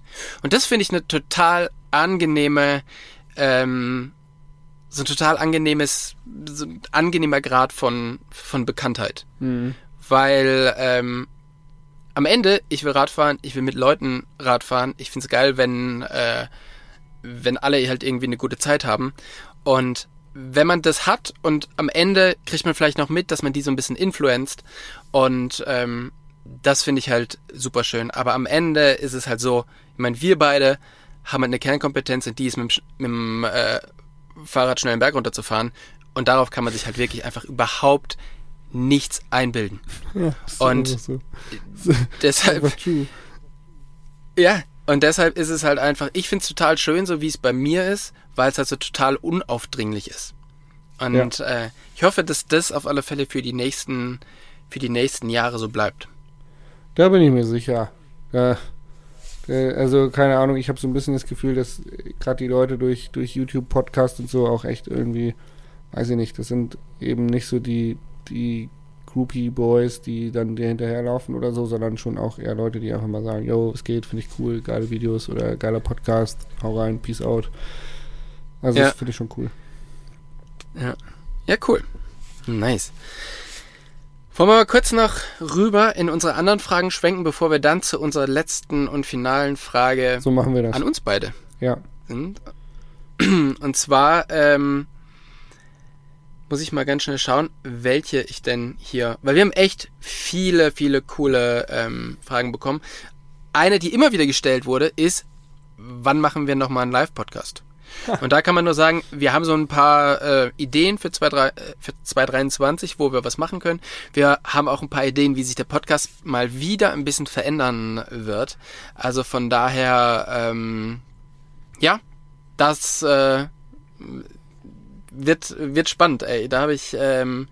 Und das finde ich eine total angenehme, ähm, so ein total angenehmes, so ein angenehmer Grad von, von Bekanntheit. Mhm. Weil ähm, am Ende, ich will Radfahren, ich will mit Leuten Radfahren. Ich find's geil, wenn, äh, wenn alle halt irgendwie eine gute Zeit haben. Und wenn man das hat und am Ende kriegt man vielleicht noch mit, dass man die so ein bisschen influenzt. Und ähm, das finde ich halt super schön. Aber am Ende ist es halt so, ich meine, wir beide haben halt eine Kernkompetenz und die ist mit, mit dem äh, Fahrrad schnell den Berg runterzufahren. Und darauf kann man sich halt wirklich einfach überhaupt nichts einbilden. Ja, und so. deshalb. Ja, und deshalb ist es halt einfach, ich finde es total schön, so wie es bei mir ist, weil es halt so total unaufdringlich ist. Und ja. äh, ich hoffe, dass das auf alle Fälle für die nächsten, für die nächsten Jahre so bleibt.
Da bin ich mir sicher. Ja, also keine Ahnung, ich habe so ein bisschen das Gefühl, dass gerade die Leute durch, durch YouTube, Podcast und so auch echt irgendwie, weiß ich nicht, das sind eben nicht so die, die Groupie Boys, die dann dir hinterherlaufen oder so, sondern schon auch eher Leute, die einfach mal sagen, yo, es geht, finde ich cool, geile Videos oder geiler Podcast, hau rein, peace out. Also
Ja.
das finde ich schon cool.
Ja. Ja, cool. Nice. Wollen wir mal kurz noch rüber in unsere anderen Fragen schwenken, bevor wir dann zu unserer letzten und finalen Frage
So machen wir das.
an uns beide
Ja.
sind. Und zwar ähm, muss ich mal ganz schnell schauen, welche ich denn hier, weil wir haben echt viele, viele coole ähm, Fragen bekommen. Eine, die immer wieder gestellt wurde, ist, wann machen wir nochmal einen Live-Podcast? Und da kann man nur sagen, wir haben so ein paar äh, Ideen für, 2, 3, äh, für 2023, wo wir was machen können. Wir haben auch ein paar Ideen, wie sich der Podcast mal wieder ein bisschen verändern wird. Also von daher, ähm, ja, das äh, wird, wird spannend, ey. Da habe ich, ähm,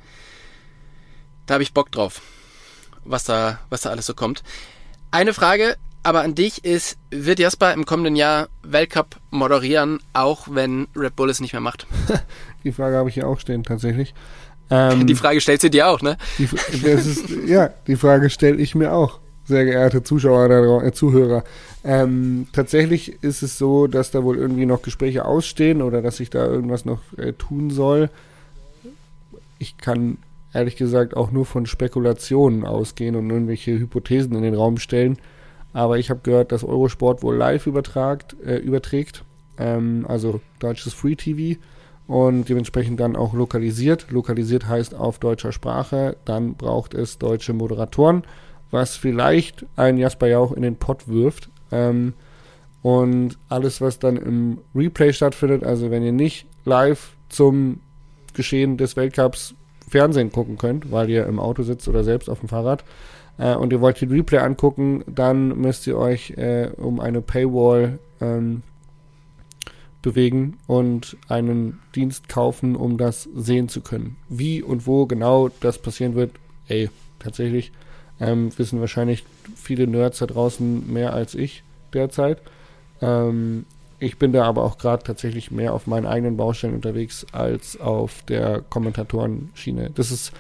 da habe ich Bock drauf, was da, was da alles so kommt. Eine Frage aber an dich ist, wird Jasper im kommenden Jahr Weltcup moderieren, auch wenn Red Bull es nicht mehr macht?
Die Frage habe ich hier auch stehen, tatsächlich. Ähm,
Die Frage stellst du dir auch, ne?
Die, ist, ja, die Frage stelle ich mir auch, sehr geehrte Zuschauer, äh, Zuhörer. Ähm, tatsächlich ist es so, dass da wohl irgendwie noch Gespräche ausstehen oder dass ich da irgendwas noch äh, tun soll. Ich kann ehrlich gesagt auch nur von Spekulationen ausgehen und irgendwelche Hypothesen in den Raum stellen. Aber ich habe gehört, dass Eurosport wohl live übertragt, äh, überträgt, ähm, also deutsches Free TV und dementsprechend dann auch lokalisiert. Lokalisiert heißt auf deutscher Sprache, dann braucht es deutsche Moderatoren, was vielleicht ein Jasper Jauch in den Pott wirft. Ähm, und alles, was dann im Replay stattfindet, also wenn ihr nicht live zum Geschehen des Weltcups Fernsehen gucken könnt, weil ihr im Auto sitzt oder selbst auf dem Fahrrad, äh, und ihr wollt den Replay angucken, dann müsst ihr euch äh, um eine Paywall ähm, bewegen und einen Dienst kaufen, um das sehen zu können. Wie und wo genau das passieren wird, ey, tatsächlich ähm, wissen wahrscheinlich viele Nerds da draußen mehr als ich derzeit. Ähm, ich bin da aber auch gerade tatsächlich mehr auf meinen eigenen Baustellen unterwegs als auf der Kommentatorenschiene. Das ist,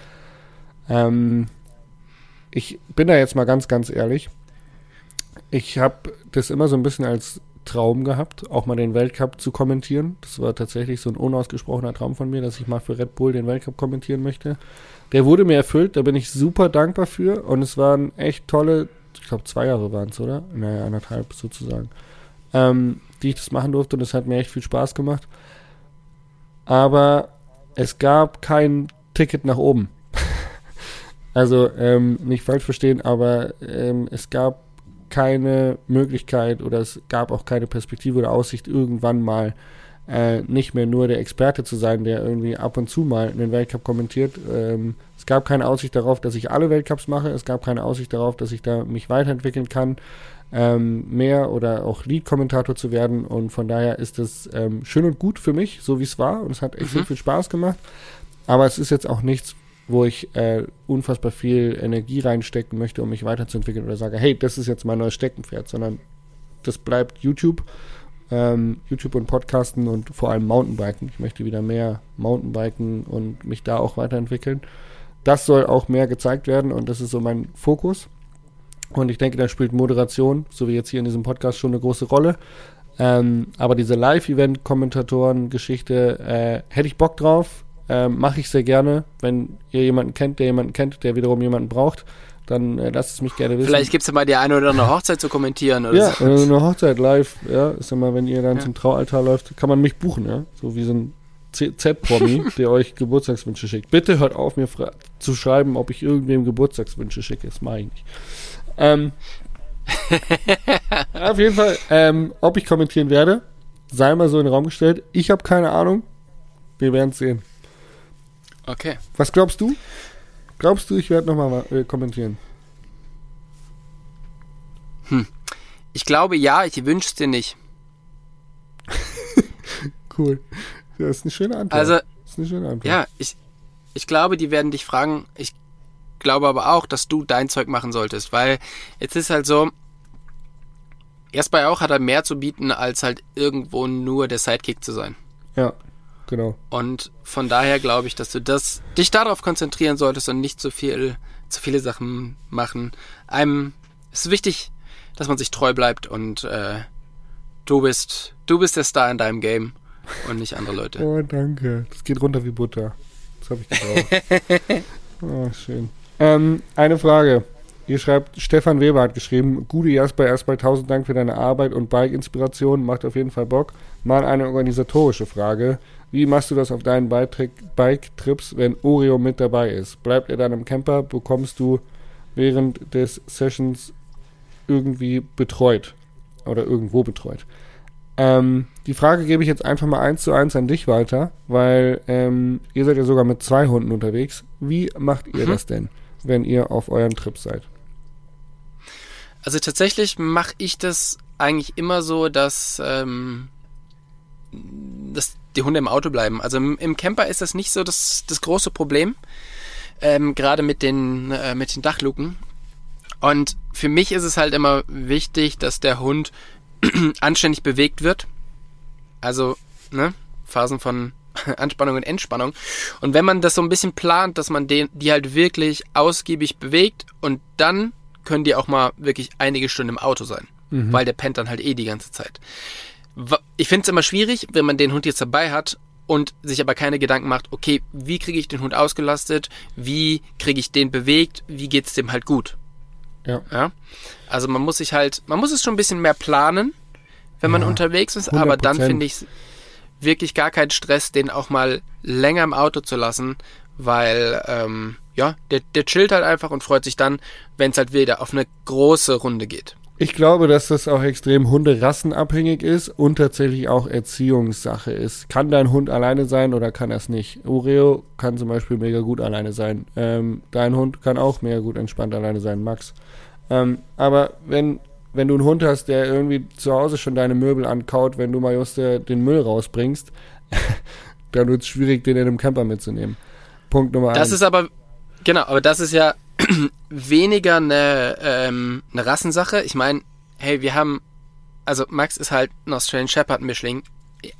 ähm, ich bin da jetzt mal ganz, ganz ehrlich. Ich habe das immer so ein bisschen als Traum gehabt, auch mal den Weltcup zu kommentieren. Das war tatsächlich so ein unausgesprochener Traum von mir, dass ich mal für Red Bull den Weltcup kommentieren möchte. Der wurde mir erfüllt, da bin ich super dankbar für und es waren echt tolle, ich glaube zwei Jahre waren es, oder? Naja, anderthalb sozusagen, ähm, die ich das machen durfte und es hat mir echt viel Spaß gemacht. Aber es gab kein Ticket nach oben. also ähm, nicht falsch verstehen, aber ähm, es gab keine Möglichkeit oder es gab auch keine Perspektive oder Aussicht, irgendwann mal äh, nicht mehr nur der Experte zu sein, der irgendwie ab und zu mal einen Weltcup kommentiert. Ähm, es gab keine Aussicht darauf, dass ich alle Weltcups mache. Es gab keine Aussicht darauf, dass ich da mich weiterentwickeln kann, ähm, mehr oder auch Lead-Kommentator zu werden. Und von daher ist es ähm, schön und gut für mich, so wie es war. Und es hat echt
Mhm.
sehr viel Spaß gemacht. Aber es ist jetzt auch nichts, wo ich äh, unfassbar viel Energie reinstecken möchte, um mich weiterzuentwickeln oder sage, hey, das ist jetzt mein neues Steckenpferd, sondern das bleibt YouTube, ähm, YouTube und Podcasten und vor allem Mountainbiken. Ich möchte wieder mehr Mountainbiken und mich da auch weiterentwickeln. Das soll auch mehr gezeigt werden und das ist so mein Fokus. Und ich denke, da spielt Moderation, so wie jetzt hier in diesem Podcast, schon eine große Rolle. Ähm, aber diese Live-Event-Kommentatoren-Geschichte äh, hätte ich Bock drauf. Ähm, Mache ich sehr gerne. Wenn ihr jemanden kennt, der jemanden kennt, der wiederum jemanden braucht, dann äh, lasst es mich gerne wissen.
Vielleicht gibt's ja mal die eine oder andere Hochzeit zu kommentieren oder
ja,
so.
äh, eine Hochzeit live, ja, ist immer, wenn ihr dann
Ja.
zum Traualtar läuft, kann man mich buchen, ja. So wie so ein Z-Promi, der euch Geburtstagswünsche schickt. Bitte hört auf, mir zu schreiben, ob ich irgendwem Geburtstagswünsche schicke. Das mache ich nicht. Ähm, auf jeden Fall, ähm, ob ich kommentieren werde, sei mal so in den Raum gestellt. Ich habe keine Ahnung. Wir werden es sehen.
Okay.
Was glaubst du? Glaubst du, ich werde nochmal äh, kommentieren?
Ich glaube ja, ich wünsch's dir nicht.
Cool. Das ist eine schöne Antwort.
Also,
das ist eine schöne Antwort.
ja, ich, ich glaube, die werden dich fragen. Ich glaube aber auch, dass du dein Zeug machen solltest, weil jetzt ist halt so, Erstmal auch hat er mehr zu bieten, als halt irgendwo nur der Sidekick zu sein.
Ja, genau.
Und von daher glaube ich, dass du das, dich darauf konzentrieren solltest und nicht zu viel, zu viele Sachen machen. Einem ist wichtig, dass man sich treu bleibt und äh, du bist, du bist der Star in deinem Game und nicht andere Leute.
Oh, danke. Das geht runter wie Butter. Das habe ich gebraucht. oh, schön. Ähm, eine Frage. Ihr schreibt, Stefan Weber hat geschrieben, gute Jasper, erstmal tausend Dank für deine Arbeit und Bike-Inspiration, macht auf jeden Fall Bock. Mal eine organisatorische Frage. Wie machst du das auf deinen Bike-Trips, wenn Oreo mit dabei ist? Bleibt er dann im Camper? Bekommst du während des Sessions irgendwie betreut? Oder irgendwo betreut? Ähm, die Frage gebe ich jetzt einfach mal eins zu eins an dich weiter, weil ähm, ihr seid ja sogar mit zwei Hunden unterwegs. Wie macht ihr mhm. das denn, wenn ihr auf euren Trip seid?
Also tatsächlich mache ich das eigentlich immer so, dass, ähm, dass die Hunde im Auto bleiben. Also im, im Camper ist das nicht so das, das große Problem, ähm, gerade mit den, äh, mit den Dachluken. Und für mich ist es halt immer wichtig, dass der Hund anständig bewegt wird. Also, ne, Phasen von Anspannung und Entspannung. Und wenn man das so ein bisschen plant, dass man den, die halt wirklich ausgiebig bewegt und dann können die auch mal wirklich einige Stunden im Auto sein. Mhm. Weil der pennt dann halt eh die ganze Zeit. Ich finde es immer schwierig, wenn man den Hund jetzt dabei hat und sich aber keine Gedanken macht, okay, wie kriege ich den Hund ausgelastet, wie kriege ich den bewegt, wie geht's dem halt gut.
Ja.
ja. Also man muss sich halt, man muss es schon ein bisschen mehr planen, wenn man unterwegs ist, 100%. aber dann finde ich wirklich gar keinen Stress, den auch mal länger im Auto zu lassen, weil ähm, ja, der, der chillt halt einfach und freut sich dann, wenn es halt wieder auf eine große Runde geht.
Ich glaube, dass das auch extrem hunderassenabhängig ist und tatsächlich auch Erziehungssache ist. Kann dein Hund alleine sein oder kann er es nicht? Oreo kann zum Beispiel mega gut alleine sein. Ähm, dein Hund kann auch mega gut entspannt alleine sein, Max. Ähm, aber wenn, wenn du einen Hund hast, der irgendwie zu Hause schon deine Möbel ankaut, wenn du mal just äh, den Müll rausbringst, dann wird es schwierig, den in einem Camper mitzunehmen. Punkt Nummer
das eins. Das ist aber, genau, aber das ist ja weniger eine, ähm, eine Rassensache. Ich meine, hey, wir haben, also Max ist halt ein Australian Shepherd Mischling,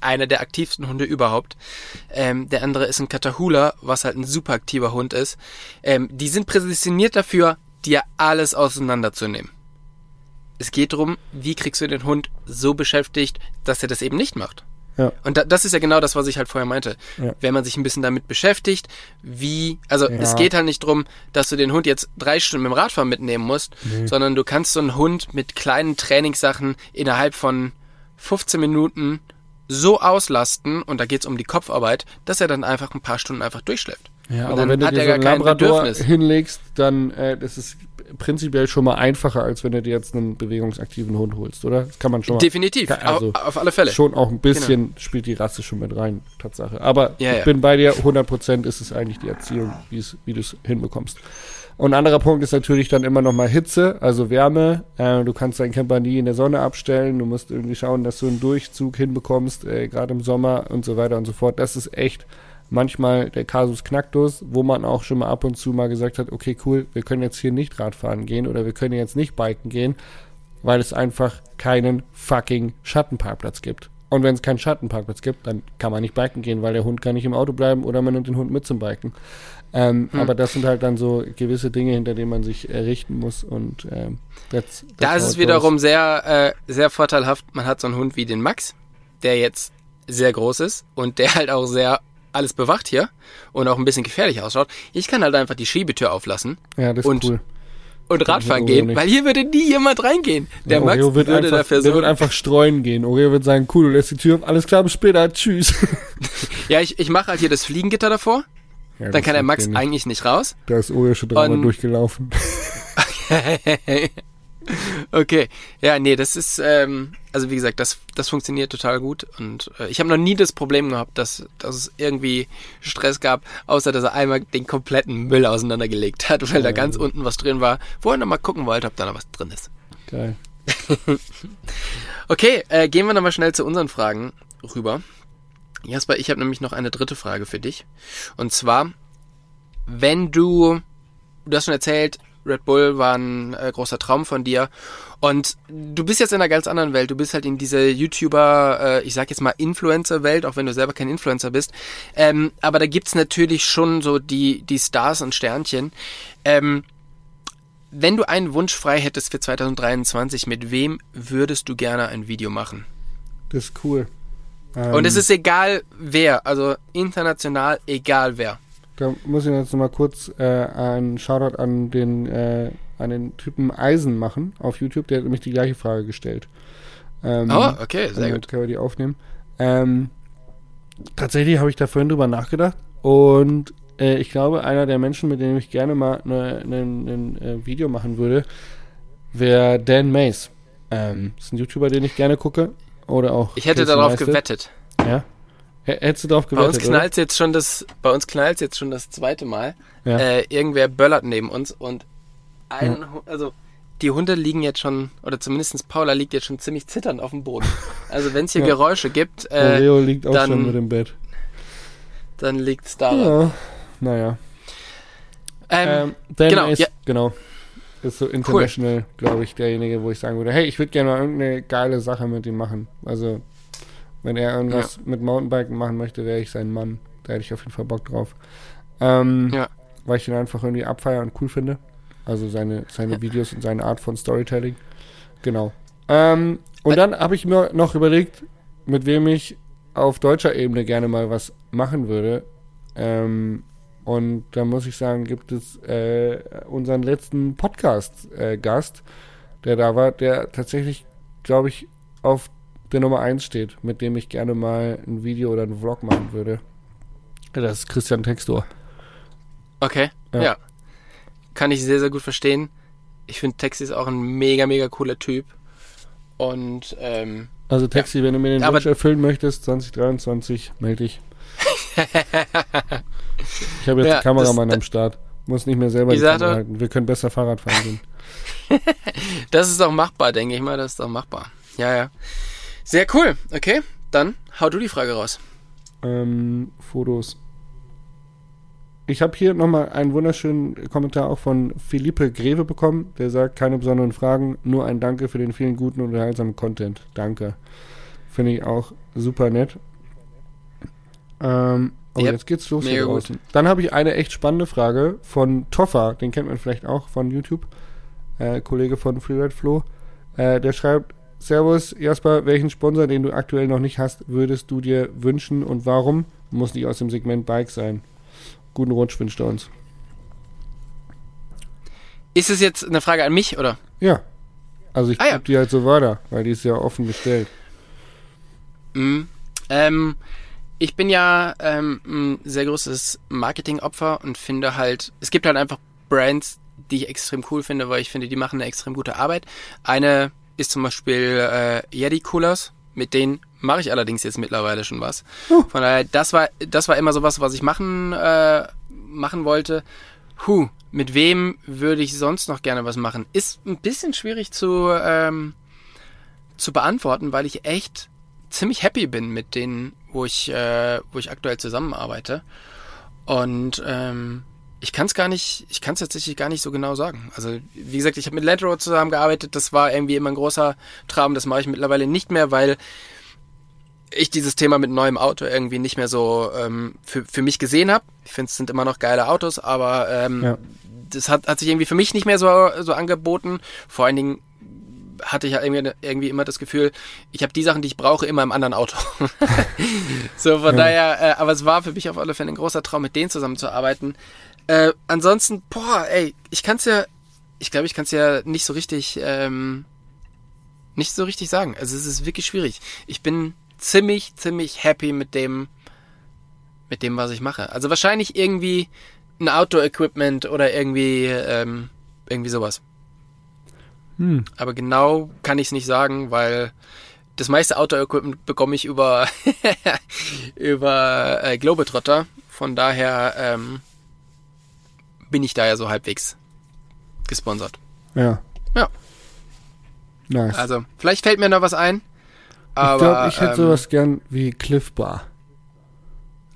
einer der aktivsten Hunde überhaupt. Ähm, der andere ist ein Catahoula, was halt ein super aktiver Hund ist. Ähm, die sind prädestiniert dafür, dir alles auseinanderzunehmen. Es geht darum, wie kriegst du den Hund so beschäftigt, dass er das eben nicht macht.
Ja.
Und da, das ist ja genau das, was ich halt vorher meinte. Ja. Wenn man sich ein bisschen damit beschäftigt, wie, also ja. es geht halt nicht drum, dass du den Hund jetzt drei Stunden mit dem Radfahren mitnehmen musst, nee. sondern du kannst so einen Hund mit kleinen Trainingssachen innerhalb von 15 Minuten so auslasten, und da geht's um die Kopfarbeit, dass er dann einfach ein paar Stunden einfach durchschläft.
Ja, und aber wenn du dir so einen Labrador hinlegst, dann äh, das ist prinzipiell schon mal einfacher, als wenn du dir jetzt einen bewegungsaktiven Hund holst, oder? Das kann man schon.
Definitiv,
mal,
also auf, auf alle Fälle.
Schon auch ein bisschen genau. spielt die Rasse schon mit rein, Tatsache. Aber ja, ich ja. bin bei dir, 100% ist es eigentlich die Erziehung, wie du es hinbekommst. Und ein anderer Punkt ist natürlich dann immer noch mal Hitze, also Wärme. Äh, du kannst deinen Camper nie in der Sonne abstellen. Du musst irgendwie schauen, dass du einen Durchzug hinbekommst, äh, gerade im Sommer und so weiter und so fort. Das ist echt manchmal der Kasus Knacktus, wo man auch schon mal ab und zu mal gesagt hat, okay, cool, wir können jetzt hier nicht Radfahren gehen oder wir können jetzt nicht biken gehen, weil es einfach keinen fucking Schattenparkplatz gibt. Und wenn es keinen Schattenparkplatz gibt, dann kann man nicht biken gehen, weil der Hund kann nicht im Auto bleiben oder man nimmt den Hund mit zum Biken. Ähm, hm. Aber das sind halt dann so gewisse Dinge, hinter denen man sich errichten muss und ähm,
that's, that's da ist es wiederum sehr, äh, sehr vorteilhaft. Man hat so einen Hund wie den Max, der jetzt sehr groß ist und der halt auch sehr alles bewacht hier und auch ein bisschen gefährlich ausschaut. Ich kann halt einfach die Schiebetür auflassen.
Ja, das ist und, cool.
Und Radfahren gehen, nicht. weil hier würde nie jemand reingehen. Der ja,
Max wird würde einfach, dafür sorgen. Der wird einfach streuen gehen. Oreo wird sagen, cool, du lässt die Tür auf, alles klar, bis später, tschüss.
ja, ich, ich mache halt hier das Fliegengitter davor. Ja, dann kann der Max nicht. eigentlich nicht raus.
Da ist Oreo schon dreimal durchgelaufen.
okay, ja, nee, das ist, ähm, also wie gesagt, das, das funktioniert total gut und äh, ich habe noch nie das Problem gehabt, dass, dass es irgendwie Stress gab, außer dass er einmal den kompletten Müll auseinandergelegt hat, weil ja, da ganz unten was drin war, wo er nochmal gucken wollte, ob da noch was drin ist.
Geil.
okay, äh, gehen wir nochmal schnell zu unseren Fragen rüber. Jasper, ich habe nämlich noch eine dritte Frage für dich. Und zwar, wenn du, du hast schon erzählt, Red Bull war ein äh, großer Traum von dir. Und du bist jetzt in einer ganz anderen Welt. Du bist halt in diese YouTuber, äh, ich sag jetzt mal Influencer-Welt, auch wenn du selber kein Influencer bist. Ähm, aber da gibt's natürlich schon so die, die Stars und Sternchen. Ähm, wenn du einen Wunsch frei hättest für 2023, mit wem würdest du gerne ein Video machen?
Das ist cool.
Und es
Ähm,
ist egal wer, also international egal wer.
Da muss ich jetzt noch mal kurz äh, einen Shoutout an den, äh, an den Typen Eisen machen auf YouTube. Der hat nämlich die gleiche Frage gestellt. Ähm,
Oh, okay, sehr
damit
gut.
können wir die aufnehmen. Ähm, tatsächlich habe ich da vorhin drüber nachgedacht und äh, ich glaube, einer der Menschen, mit dem ich gerne mal ein ne, ne, äh, Video machen würde, wäre Dan Mays. Ähm, ist ein YouTuber, den ich gerne gucke. Oder auch.
Ich hätte
Casey
darauf
Neistat.
gewettet.
Ja. Hättest du darauf
Bei
gewettet?
uns knallt jetzt schon das, bei uns knallt jetzt schon das zweite Mal.
Ja.
Äh, irgendwer böllert neben uns und ein, Hu- also die Hunde liegen jetzt schon, oder zumindest Paula liegt jetzt schon ziemlich zitternd auf dem Boden. Also wenn es hier
Ja.
Geräusche gibt, äh,
Oreo liegt auch
dann-
schon mit im Bett.
dann liegt's daran.
Ja. Naja.
Ähm,
Ähm,
genau, ja.
genau. Ist so international, glaube ich, derjenige, wo ich sagen würde, hey, ich würde gerne mal irgendeine geile Sache mit ihm machen. Also, wenn er irgendwas mit Mountainbiken machen möchte, wäre ich sein Mann. Da hätte ich auf jeden Fall Bock drauf. Ähm,
Ja.
Weil ich ihn einfach irgendwie abfeier und cool finde. Also seine, seine Videos und seine Art von Storytelling. Genau. Ähm, und dann habe ich mir noch überlegt, mit wem ich auf deutscher Ebene gerne mal was machen würde. Ähm, und da muss ich sagen, gibt es äh, unseren letzten Podcast-Gast, der da war, der tatsächlich, glaube ich, auf der Nummer 1 steht, mit dem ich gerne mal ein Video oder einen Vlog machen würde. Das ist Christian Textor.
okay,
Ja.
ja. Kann ich sehr, sehr gut verstehen. Ich finde Texi ist auch ein mega, mega cooler Typ. Und ähm,
Also Taxi, wenn du mir den
Aber-
Wunsch erfüllen möchtest, 2023, melde dich. ich habe jetzt
Ja,
einen Kameramann
das-
am Start. Muss nicht mehr selber die Kamera
sagte-
halten. Wir können besser Fahrrad fahren.
das ist auch machbar, denke ich mal. Das ist auch machbar. Ja, ja. Sehr cool. Okay, dann hau du die Frage raus.
ähm, Fotos. Ich habe hier nochmal einen wunderschönen Kommentar auch von Philippe Greve bekommen. Der sagt, keine besonderen Fragen, nur ein Danke für den vielen guten und unterhaltsamen Content. Danke. Finde ich auch super nett. Ähm, oh,
Yep,
jetzt geht's los
mega
hier
gut.
draußen. Dann habe ich eine echt spannende Frage von Toffer, den kennt man vielleicht auch von YouTube, äh, Kollege von Freeride Flo. Äh, der schreibt, Servus, Jasper, welchen Sponsor, den du aktuell noch nicht hast, würdest du dir wünschen und warum? Muss nicht aus dem Segment Bike sein. Guten Rutsch wünscht er uns.
Ist es jetzt eine Frage an mich oder?
Ja. Also ich
Ah, ja.
gebe die halt so weiter, weil die ist ja offen gestellt.
Mhm. Ähm, ich bin ja ähm, ein sehr großes Marketingopfer und finde halt, es gibt halt einfach Brands, die ich extrem cool finde, weil ich finde, die machen eine extrem gute Arbeit. Eine ist zum Beispiel äh, Yeti Coolers, mit denen mache ich allerdings jetzt mittlerweile schon was. Von daher, das war, das war immer sowas, was ich machen, äh, machen wollte. Huh, mit wem würde ich sonst noch gerne was machen? Ist ein bisschen schwierig zu, ähm, zu beantworten, weil ich echt ziemlich happy bin mit denen, wo ich, äh, wo ich aktuell zusammenarbeite. Und ähm, ich kann es gar nicht, ich kann es tatsächlich gar nicht so genau sagen. Also wie gesagt, ich habe mit Land Rover zusammengearbeitet. Das war irgendwie immer ein großer Traum. Das mache ich mittlerweile nicht mehr, weil ich dieses Thema mit neuem Auto irgendwie nicht mehr so ähm, für, für mich gesehen habe. Ich finde, es sind immer noch geile Autos, aber ähm,
Ja.
das hat, hat sich irgendwie für mich nicht mehr so, so angeboten. Vor allen Dingen hatte ich ja irgendwie, irgendwie immer das Gefühl, ich habe die Sachen, die ich brauche, immer im anderen Auto. so, von
Ja.
daher, äh, aber es war für mich auf alle Fälle ein großer Traum, mit denen zusammenzuarbeiten. Äh, ansonsten, boah, ey, ich kann's ja, ich glaube, ich kann's ja nicht so richtig, ähm, nicht so richtig sagen. Also es ist wirklich schwierig. Ich bin ziemlich, ziemlich happy mit dem, mit dem, was ich mache. Also wahrscheinlich irgendwie ein Outdoor-Equipment oder irgendwie, ähm, irgendwie sowas.
Hm.
Aber genau kann ich es nicht sagen, weil das meiste Outdoor-Equipment bekomme ich über, über äh, Globetrotter. Von daher ähm, bin ich da ja so halbwegs gesponsert.
Ja.
Ja.
Nice.
Also, vielleicht fällt mir noch was ein. Aber,
ich glaube, ich hätte
ähm,
sowas gern wie Cliff Bar.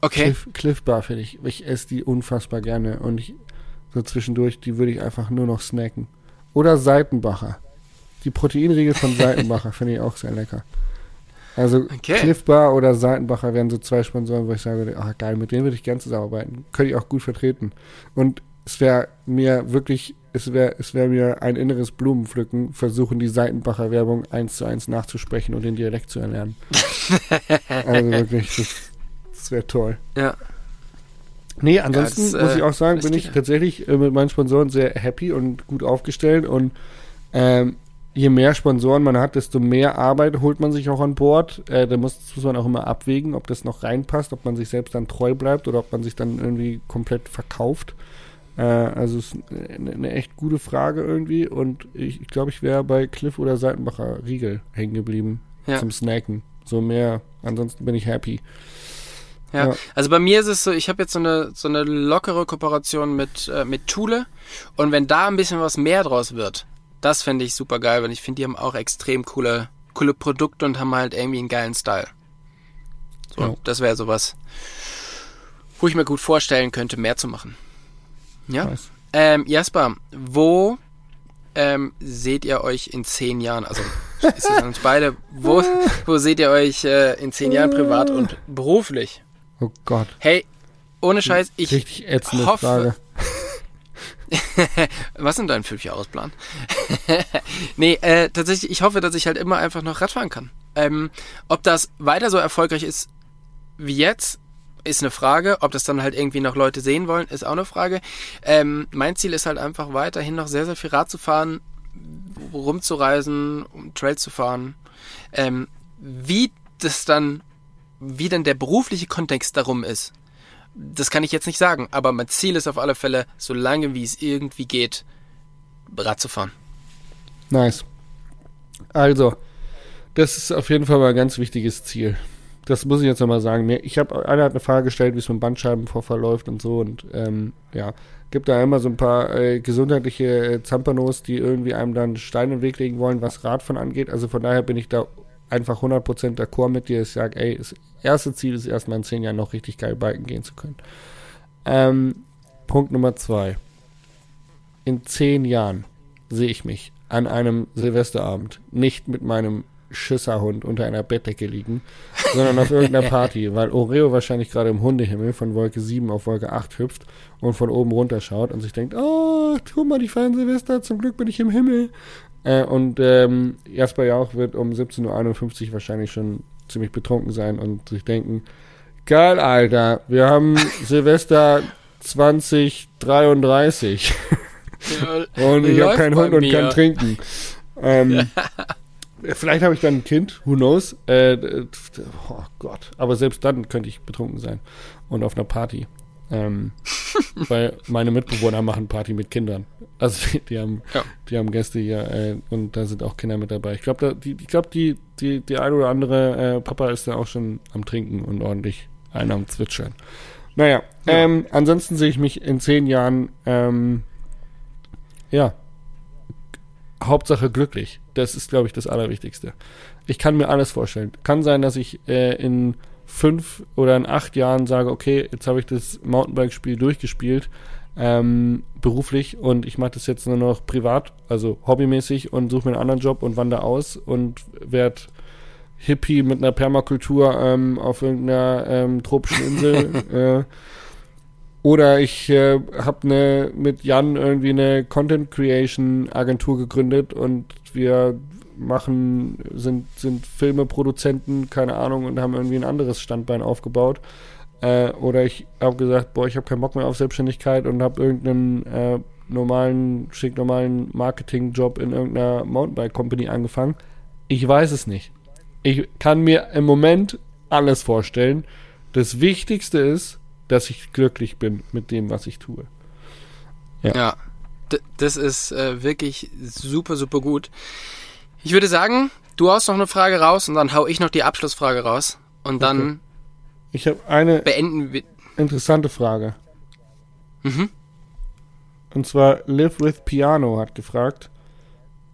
Okay.
Cliff, Cliff Bar finde ich. Ich esse die unfassbar gerne. Und ich so zwischendurch, die würde ich einfach nur noch snacken. Oder Seitenbacher. Die Proteinriegel von Seitenbacher finde ich auch sehr lecker. Also
Okay.
Cliff Bar oder Seitenbacher wären so zwei Sponsoren, wo ich sage, ach geil, mit denen würde ich gerne zusammenarbeiten. Könnte ich auch gut vertreten. Und es wäre mir wirklich, es wäre es wäre mir ein inneres Blumenpflücken, versuchen die Seitenbacher Werbung eins zu eins nachzusprechen und den Dialekt zu erlernen. also wirklich, das, das wäre toll.
Ja.
Nee, ansonsten
das, äh,
muss ich auch sagen, bin
richtig.
ich tatsächlich äh, mit meinen Sponsoren sehr happy und gut aufgestellt und ähm, je mehr Sponsoren man hat, desto mehr Arbeit holt man sich auch an Bord. Äh, da muss, das muss man auch immer abwägen, ob das noch reinpasst, ob man sich selbst dann treu bleibt oder ob man sich dann irgendwie komplett verkauft. Äh, also es ist eine, eine echt gute Frage irgendwie und ich, ich glaube, ich wäre bei Cliff oder Seitenbacher Riegel hängen geblieben
Ja.
zum Snacken. So mehr, ansonsten bin ich happy.
Ja.
Ja.
Also bei mir ist es so, ich habe jetzt so eine so eine lockere Kooperation mit äh, mit Thule und wenn da ein bisschen was mehr draus wird, das fände ich super geil, weil ich finde, die haben auch extrem coole coole Produkte und haben halt irgendwie einen geilen Style. So,
Ja.
das wäre sowas, wo ich mir gut vorstellen könnte, mehr zu machen. Ja. Ähm, Jasper, wo ähm, seht ihr euch in zehn Jahren? Also ist es an uns beide. Wo, wo seht ihr euch äh, in zehn Jahren privat und beruflich?
Oh Gott.
Hey, ohne Scheiß, ich
Richtig ätzende
hoffe-
Frage.
Was ist denn dein Fünfjahresplan? nee, äh, tatsächlich, ich hoffe, dass ich halt immer einfach noch Radfahren kann. Ähm, ob das weiter so erfolgreich ist wie jetzt, ist eine Frage. Ob das dann halt irgendwie noch Leute sehen wollen, ist auch eine Frage. Ähm, mein Ziel ist halt einfach weiterhin noch sehr, sehr viel Rad zu fahren, rumzureisen, um Trails zu fahren. Ähm, wie das dann, wie denn der berufliche Kontext darum ist, das kann ich jetzt nicht sagen, aber mein Ziel ist auf alle Fälle, so lange wie es irgendwie geht, Rad zu fahren.
Nice. Also, das ist auf jeden Fall mal ein ganz wichtiges Ziel. Das muss ich jetzt nochmal sagen. Ich habe, einer hat eine Frage gestellt, wie es mit dem Bandscheibenvorfall läuft und so und ähm, ja, gibt da immer so ein paar äh, gesundheitliche äh, Zampanos, die irgendwie einem dann Steine in den Weg legen wollen, was Radfahren angeht. Also von daher bin ich da einfach 100% d'accord mit dir. Ich sage, ey, das erste Ziel ist erstmal in zehn Jahren noch richtig geil biken gehen zu können. Ähm, Punkt Nummer zwei. In zehn Jahren sehe ich mich an einem Silvesterabend nicht mit meinem Schisserhund unter einer Bettdecke liegen, sondern auf irgendeiner Party, weil Oreo wahrscheinlich gerade im Hundehimmel von Wolke 7 auf Wolke 8 hüpft und von oben runter schaut und sich denkt, oh, tu mal, die feiern Silvester, zum Glück bin ich im Himmel. Äh, und ähm, Jasper Jauch wird um 17.51 Uhr wahrscheinlich schon ziemlich betrunken sein und sich denken, geil, Alter, wir haben Silvester 2033. Und ich habe keinen Hund und
mir.
kann trinken. Ähm, Vielleicht habe ich dann ein Kind, who knows? Äh, oh Gott. Aber selbst dann könnte ich betrunken sein. Und auf einer Party. Ähm, weil meine Mitbewohner machen Party mit Kindern. Also die, haben,
Ja.
die haben Gäste hier äh, und da sind auch Kinder mit dabei. Ich glaube, die, ich glaube, die, die, die ein oder andere äh, Papa ist da auch schon am Trinken und ordentlich einer am Zwitschern. Naja,
Ja.
ähm, ansonsten sehe ich mich in zehn Jahren, ähm, ja, Hauptsache glücklich. Das ist, glaube ich, das Allerwichtigste. Ich kann mir alles vorstellen. Kann sein, dass ich äh, in fünf oder in acht Jahren sage, okay, jetzt habe ich das Mountainbike-Spiel durchgespielt, ähm, beruflich und ich mache das jetzt nur noch privat, also hobbymäßig und suche mir einen anderen Job und wandere aus und werde Hippie mit einer Permakultur ähm, auf irgendeiner ähm, tropischen Insel. äh, oder ich äh, habe ne, mit Jan irgendwie eine Content Creation Agentur gegründet und wir machen, sind, sind Filmeproduzenten, keine Ahnung, und haben irgendwie ein anderes Standbein aufgebaut. Äh, oder ich habe gesagt, boah, ich habe keinen Bock mehr auf Selbstständigkeit und habe irgendeinen äh, normalen, schick normalen Marketingjob in irgendeiner Mountainbike Company angefangen. Ich weiß es nicht. Ich kann mir im Moment alles vorstellen. Das Wichtigste ist, dass ich glücklich bin mit dem, was ich tue.
Ja, D das ist äh, wirklich super, super gut. Ich würde sagen, du haust noch eine Frage raus und dann hau ich noch die Abschlussfrage raus. Und dann
Ich habe eine
beenden wir.
interessante Frage.
Mhm.
Und zwar Live with Piano hat gefragt,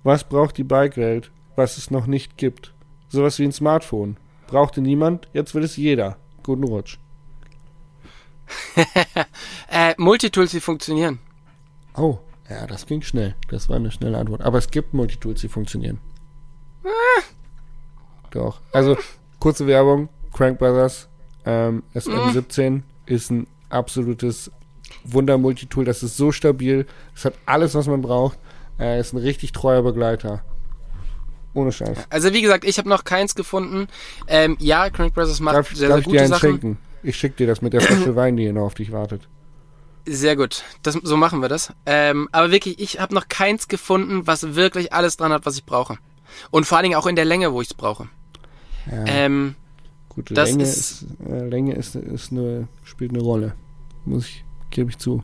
was braucht die Bike-Welt, was es noch nicht gibt? Sowas wie ein Smartphone. Brauchte niemand, jetzt will es jeder. Guten Rutsch.
Äh, Multitools, die funktionieren.
Oh, ja, das ging schnell. Das war eine schnelle Antwort. Aber es gibt Multitools, die funktionieren. Doch. Also, kurze Werbung. Crank Brothers ähm, SM17 ist ein absolutes Wunder-Multitool. Das ist so stabil. Es hat alles, was man braucht. Er ist ein richtig treuer Begleiter. Ohne Scheiß.
Also wie gesagt, ich habe noch keins gefunden. Ähm, ja, Crank Brothers macht
Darf,
sehr,
darf
sehr
ich
gute
dir einen
Sachen.
schenken? Ich schick dir das mit der Flasche Wein, die hier noch auf dich wartet.
Sehr gut. Das, so machen wir das. Ähm, aber wirklich, ich habe noch keins gefunden, was wirklich alles dran hat, was ich brauche. Und vor allen Dingen auch in der Länge, wo ich es brauche.
Ja,
Ähm,
gut,
das
Länge,
ist-
ist, äh, Länge ist, ist eine, spielt eine Rolle. Muss ich, gebe ich zu.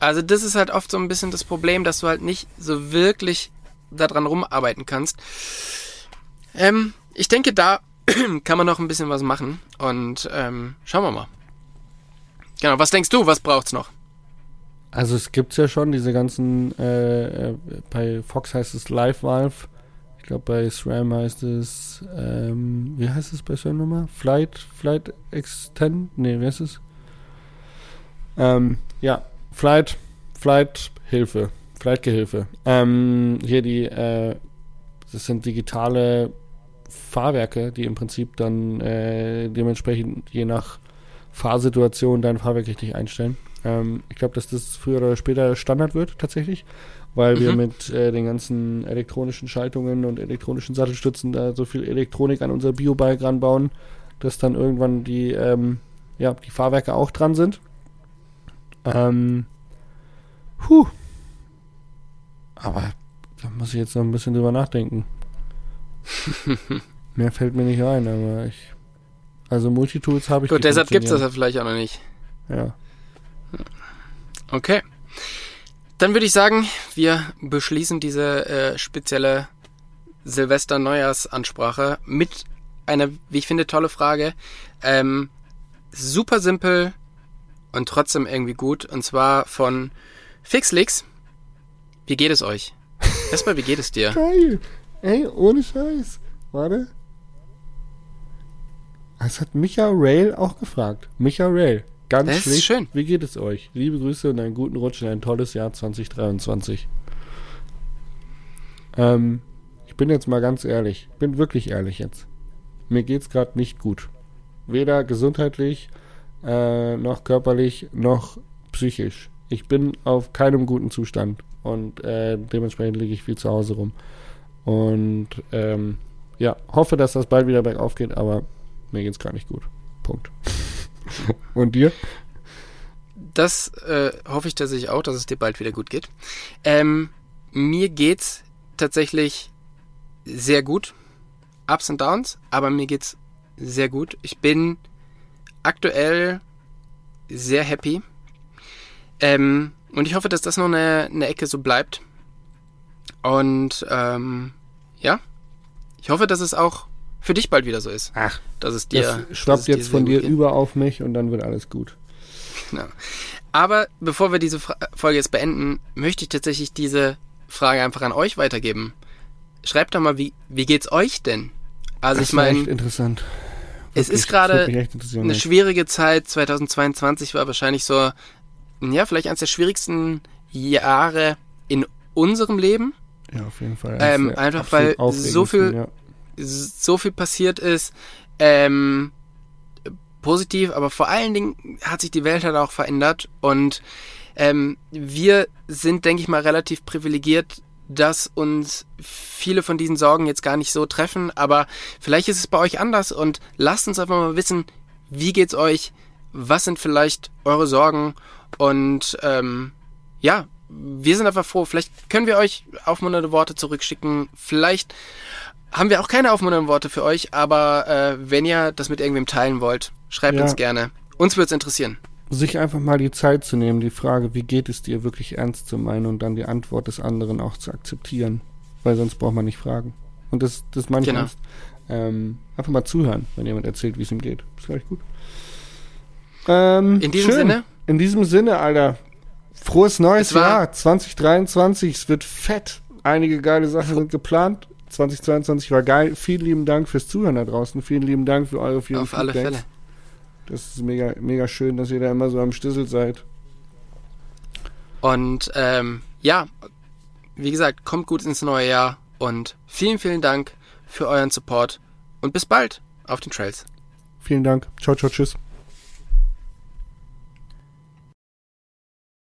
also das ist halt oft so ein bisschen das Problem, dass du halt nicht so wirklich daran rumarbeiten kannst. Ähm, ich denke, da kann man noch ein bisschen was machen. Und ähm, schauen wir mal. Genau, was denkst du, was braucht's noch?
Also es gibt's ja schon, diese ganzen, äh, äh, bei Fox heißt es Live Valve. Ich glaube bei SRAM heißt es, ähm, wie heißt es bei SRAM nochmal? Flight, Flight Extend? Nee, wie heißt es? Ähm, ja, Flight, Flight Hilfe, Flight Gehilfe. Ähm, hier die, äh, das sind digitale Fahrwerke, die im Prinzip dann äh, dementsprechend je nach Fahrsituation dein Fahrwerk richtig einstellen. Ähm, ich glaube, dass das früher oder später Standard wird, tatsächlich, weil wir
Mhm.
mit äh, den ganzen elektronischen Schaltungen und elektronischen Sattelstützen da so viel Elektronik an unser Biobike ranbauen, dass dann irgendwann die, ähm, ja, die Fahrwerke auch dran sind. Ähm, puh. Aber da muss ich jetzt noch ein bisschen drüber nachdenken. Mehr fällt mir nicht ein, aber ich. Also Multitools habe ich
Gut, deshalb gibt's das ja vielleicht auch noch nicht.
Ja.
Okay. Dann würde ich sagen, wir beschließen diese äh, spezielle Silvester-Neujahrsansprache mit einer, wie ich finde, tolle Frage. Ähm, super simpel und trotzdem irgendwie gut. Und zwar von Fixlix. Wie geht es euch? Erstmal, wie geht es dir?
Geil. Ey, ohne Scheiß. Warte. Das hat Micha Rail auch gefragt. Micha Rail. Ganz
Das ist
schlicht.
schön.
Wie geht es euch? Liebe Grüße und einen guten Rutsch in ein tolles Jahr 2023. Ähm, ich bin jetzt mal ganz ehrlich. Bin wirklich ehrlich jetzt. Mir geht's gerade nicht gut. Weder gesundheitlich, äh, noch körperlich, noch psychisch. Ich bin auf keinem guten Zustand und äh, dementsprechend liege ich viel zu Hause rum. Und ähm, ja, hoffe, dass das bald wieder bergauf geht, aber mir geht's gar nicht gut. Punkt. und dir?
Das äh, hoffe ich tatsächlich auch, dass es dir bald wieder gut geht. Ähm, mir geht's tatsächlich sehr gut. Ups und Downs, aber mir geht's sehr gut. Ich bin aktuell sehr happy. Ähm, und ich hoffe, dass das noch eine, eine Ecke so bleibt. Und ähm, ja, ich hoffe, dass es auch für dich bald wieder so ist.
Ach,
Dass es dir.
das schwappt
es dir
jetzt von dir
geht.
über auf mich und dann wird alles gut.
Genau. Aber bevor wir diese Fra Folge jetzt beenden, möchte ich tatsächlich diese Frage einfach an euch weitergeben. Schreibt doch mal, wie, wie geht's euch denn? Also
das
ich meine,
interessant.
es
Wirklich,
ist gerade eine schwierige Zeit. 2022 war wahrscheinlich so, ja, vielleicht eines der schwierigsten Jahre in unserem Leben.
Ja, auf jeden Fall.
Ähm, einfach weil so viel-
Ja.
so viel passiert ist. Ähm, positiv, aber vor allen Dingen hat sich die Welt halt auch verändert und ähm, wir sind, denke ich mal, relativ privilegiert, dass uns viele von diesen Sorgen jetzt gar nicht so treffen, aber vielleicht ist es bei euch anders und lasst uns einfach mal wissen, wie geht's euch, was sind vielleicht eure Sorgen und ähm, ja, wir sind einfach froh. Vielleicht können wir euch aufmunternde Worte zurückschicken. Vielleicht haben wir auch keine aufmunternden Worte für euch, aber äh, wenn ihr das mit irgendwem teilen wollt, schreibt
Ja.
uns gerne. Uns würde es interessieren.
Sich einfach mal die Zeit zu nehmen, die Frage, wie geht es dir, wirklich ernst zu meinen und dann die Antwort des anderen auch zu akzeptieren. Weil sonst braucht man nicht fragen. Und das, das meine ich
Genau.
Ähm, einfach mal zuhören, wenn jemand erzählt, wie es ihm geht. Ist gleich gut. Ähm,
In diesem
schön.
Sinne,
In diesem Sinne, Alter. Frohes neues Jahr 2023. Es wird fett. Einige geile Sachen sind geplant. 2022 war geil. Vielen lieben Dank fürs Zuhören da draußen. Vielen lieben Dank für eure vielen
auf alle
Feedbacks.
Fälle.
Das ist mega, mega schön, dass ihr da immer so am Stissel seid.
Und ähm, ja, wie gesagt, kommt gut ins neue Jahr und vielen, vielen Dank für euren Support und bis bald auf den Trails.
Vielen Dank. Ciao, ciao, tschüss.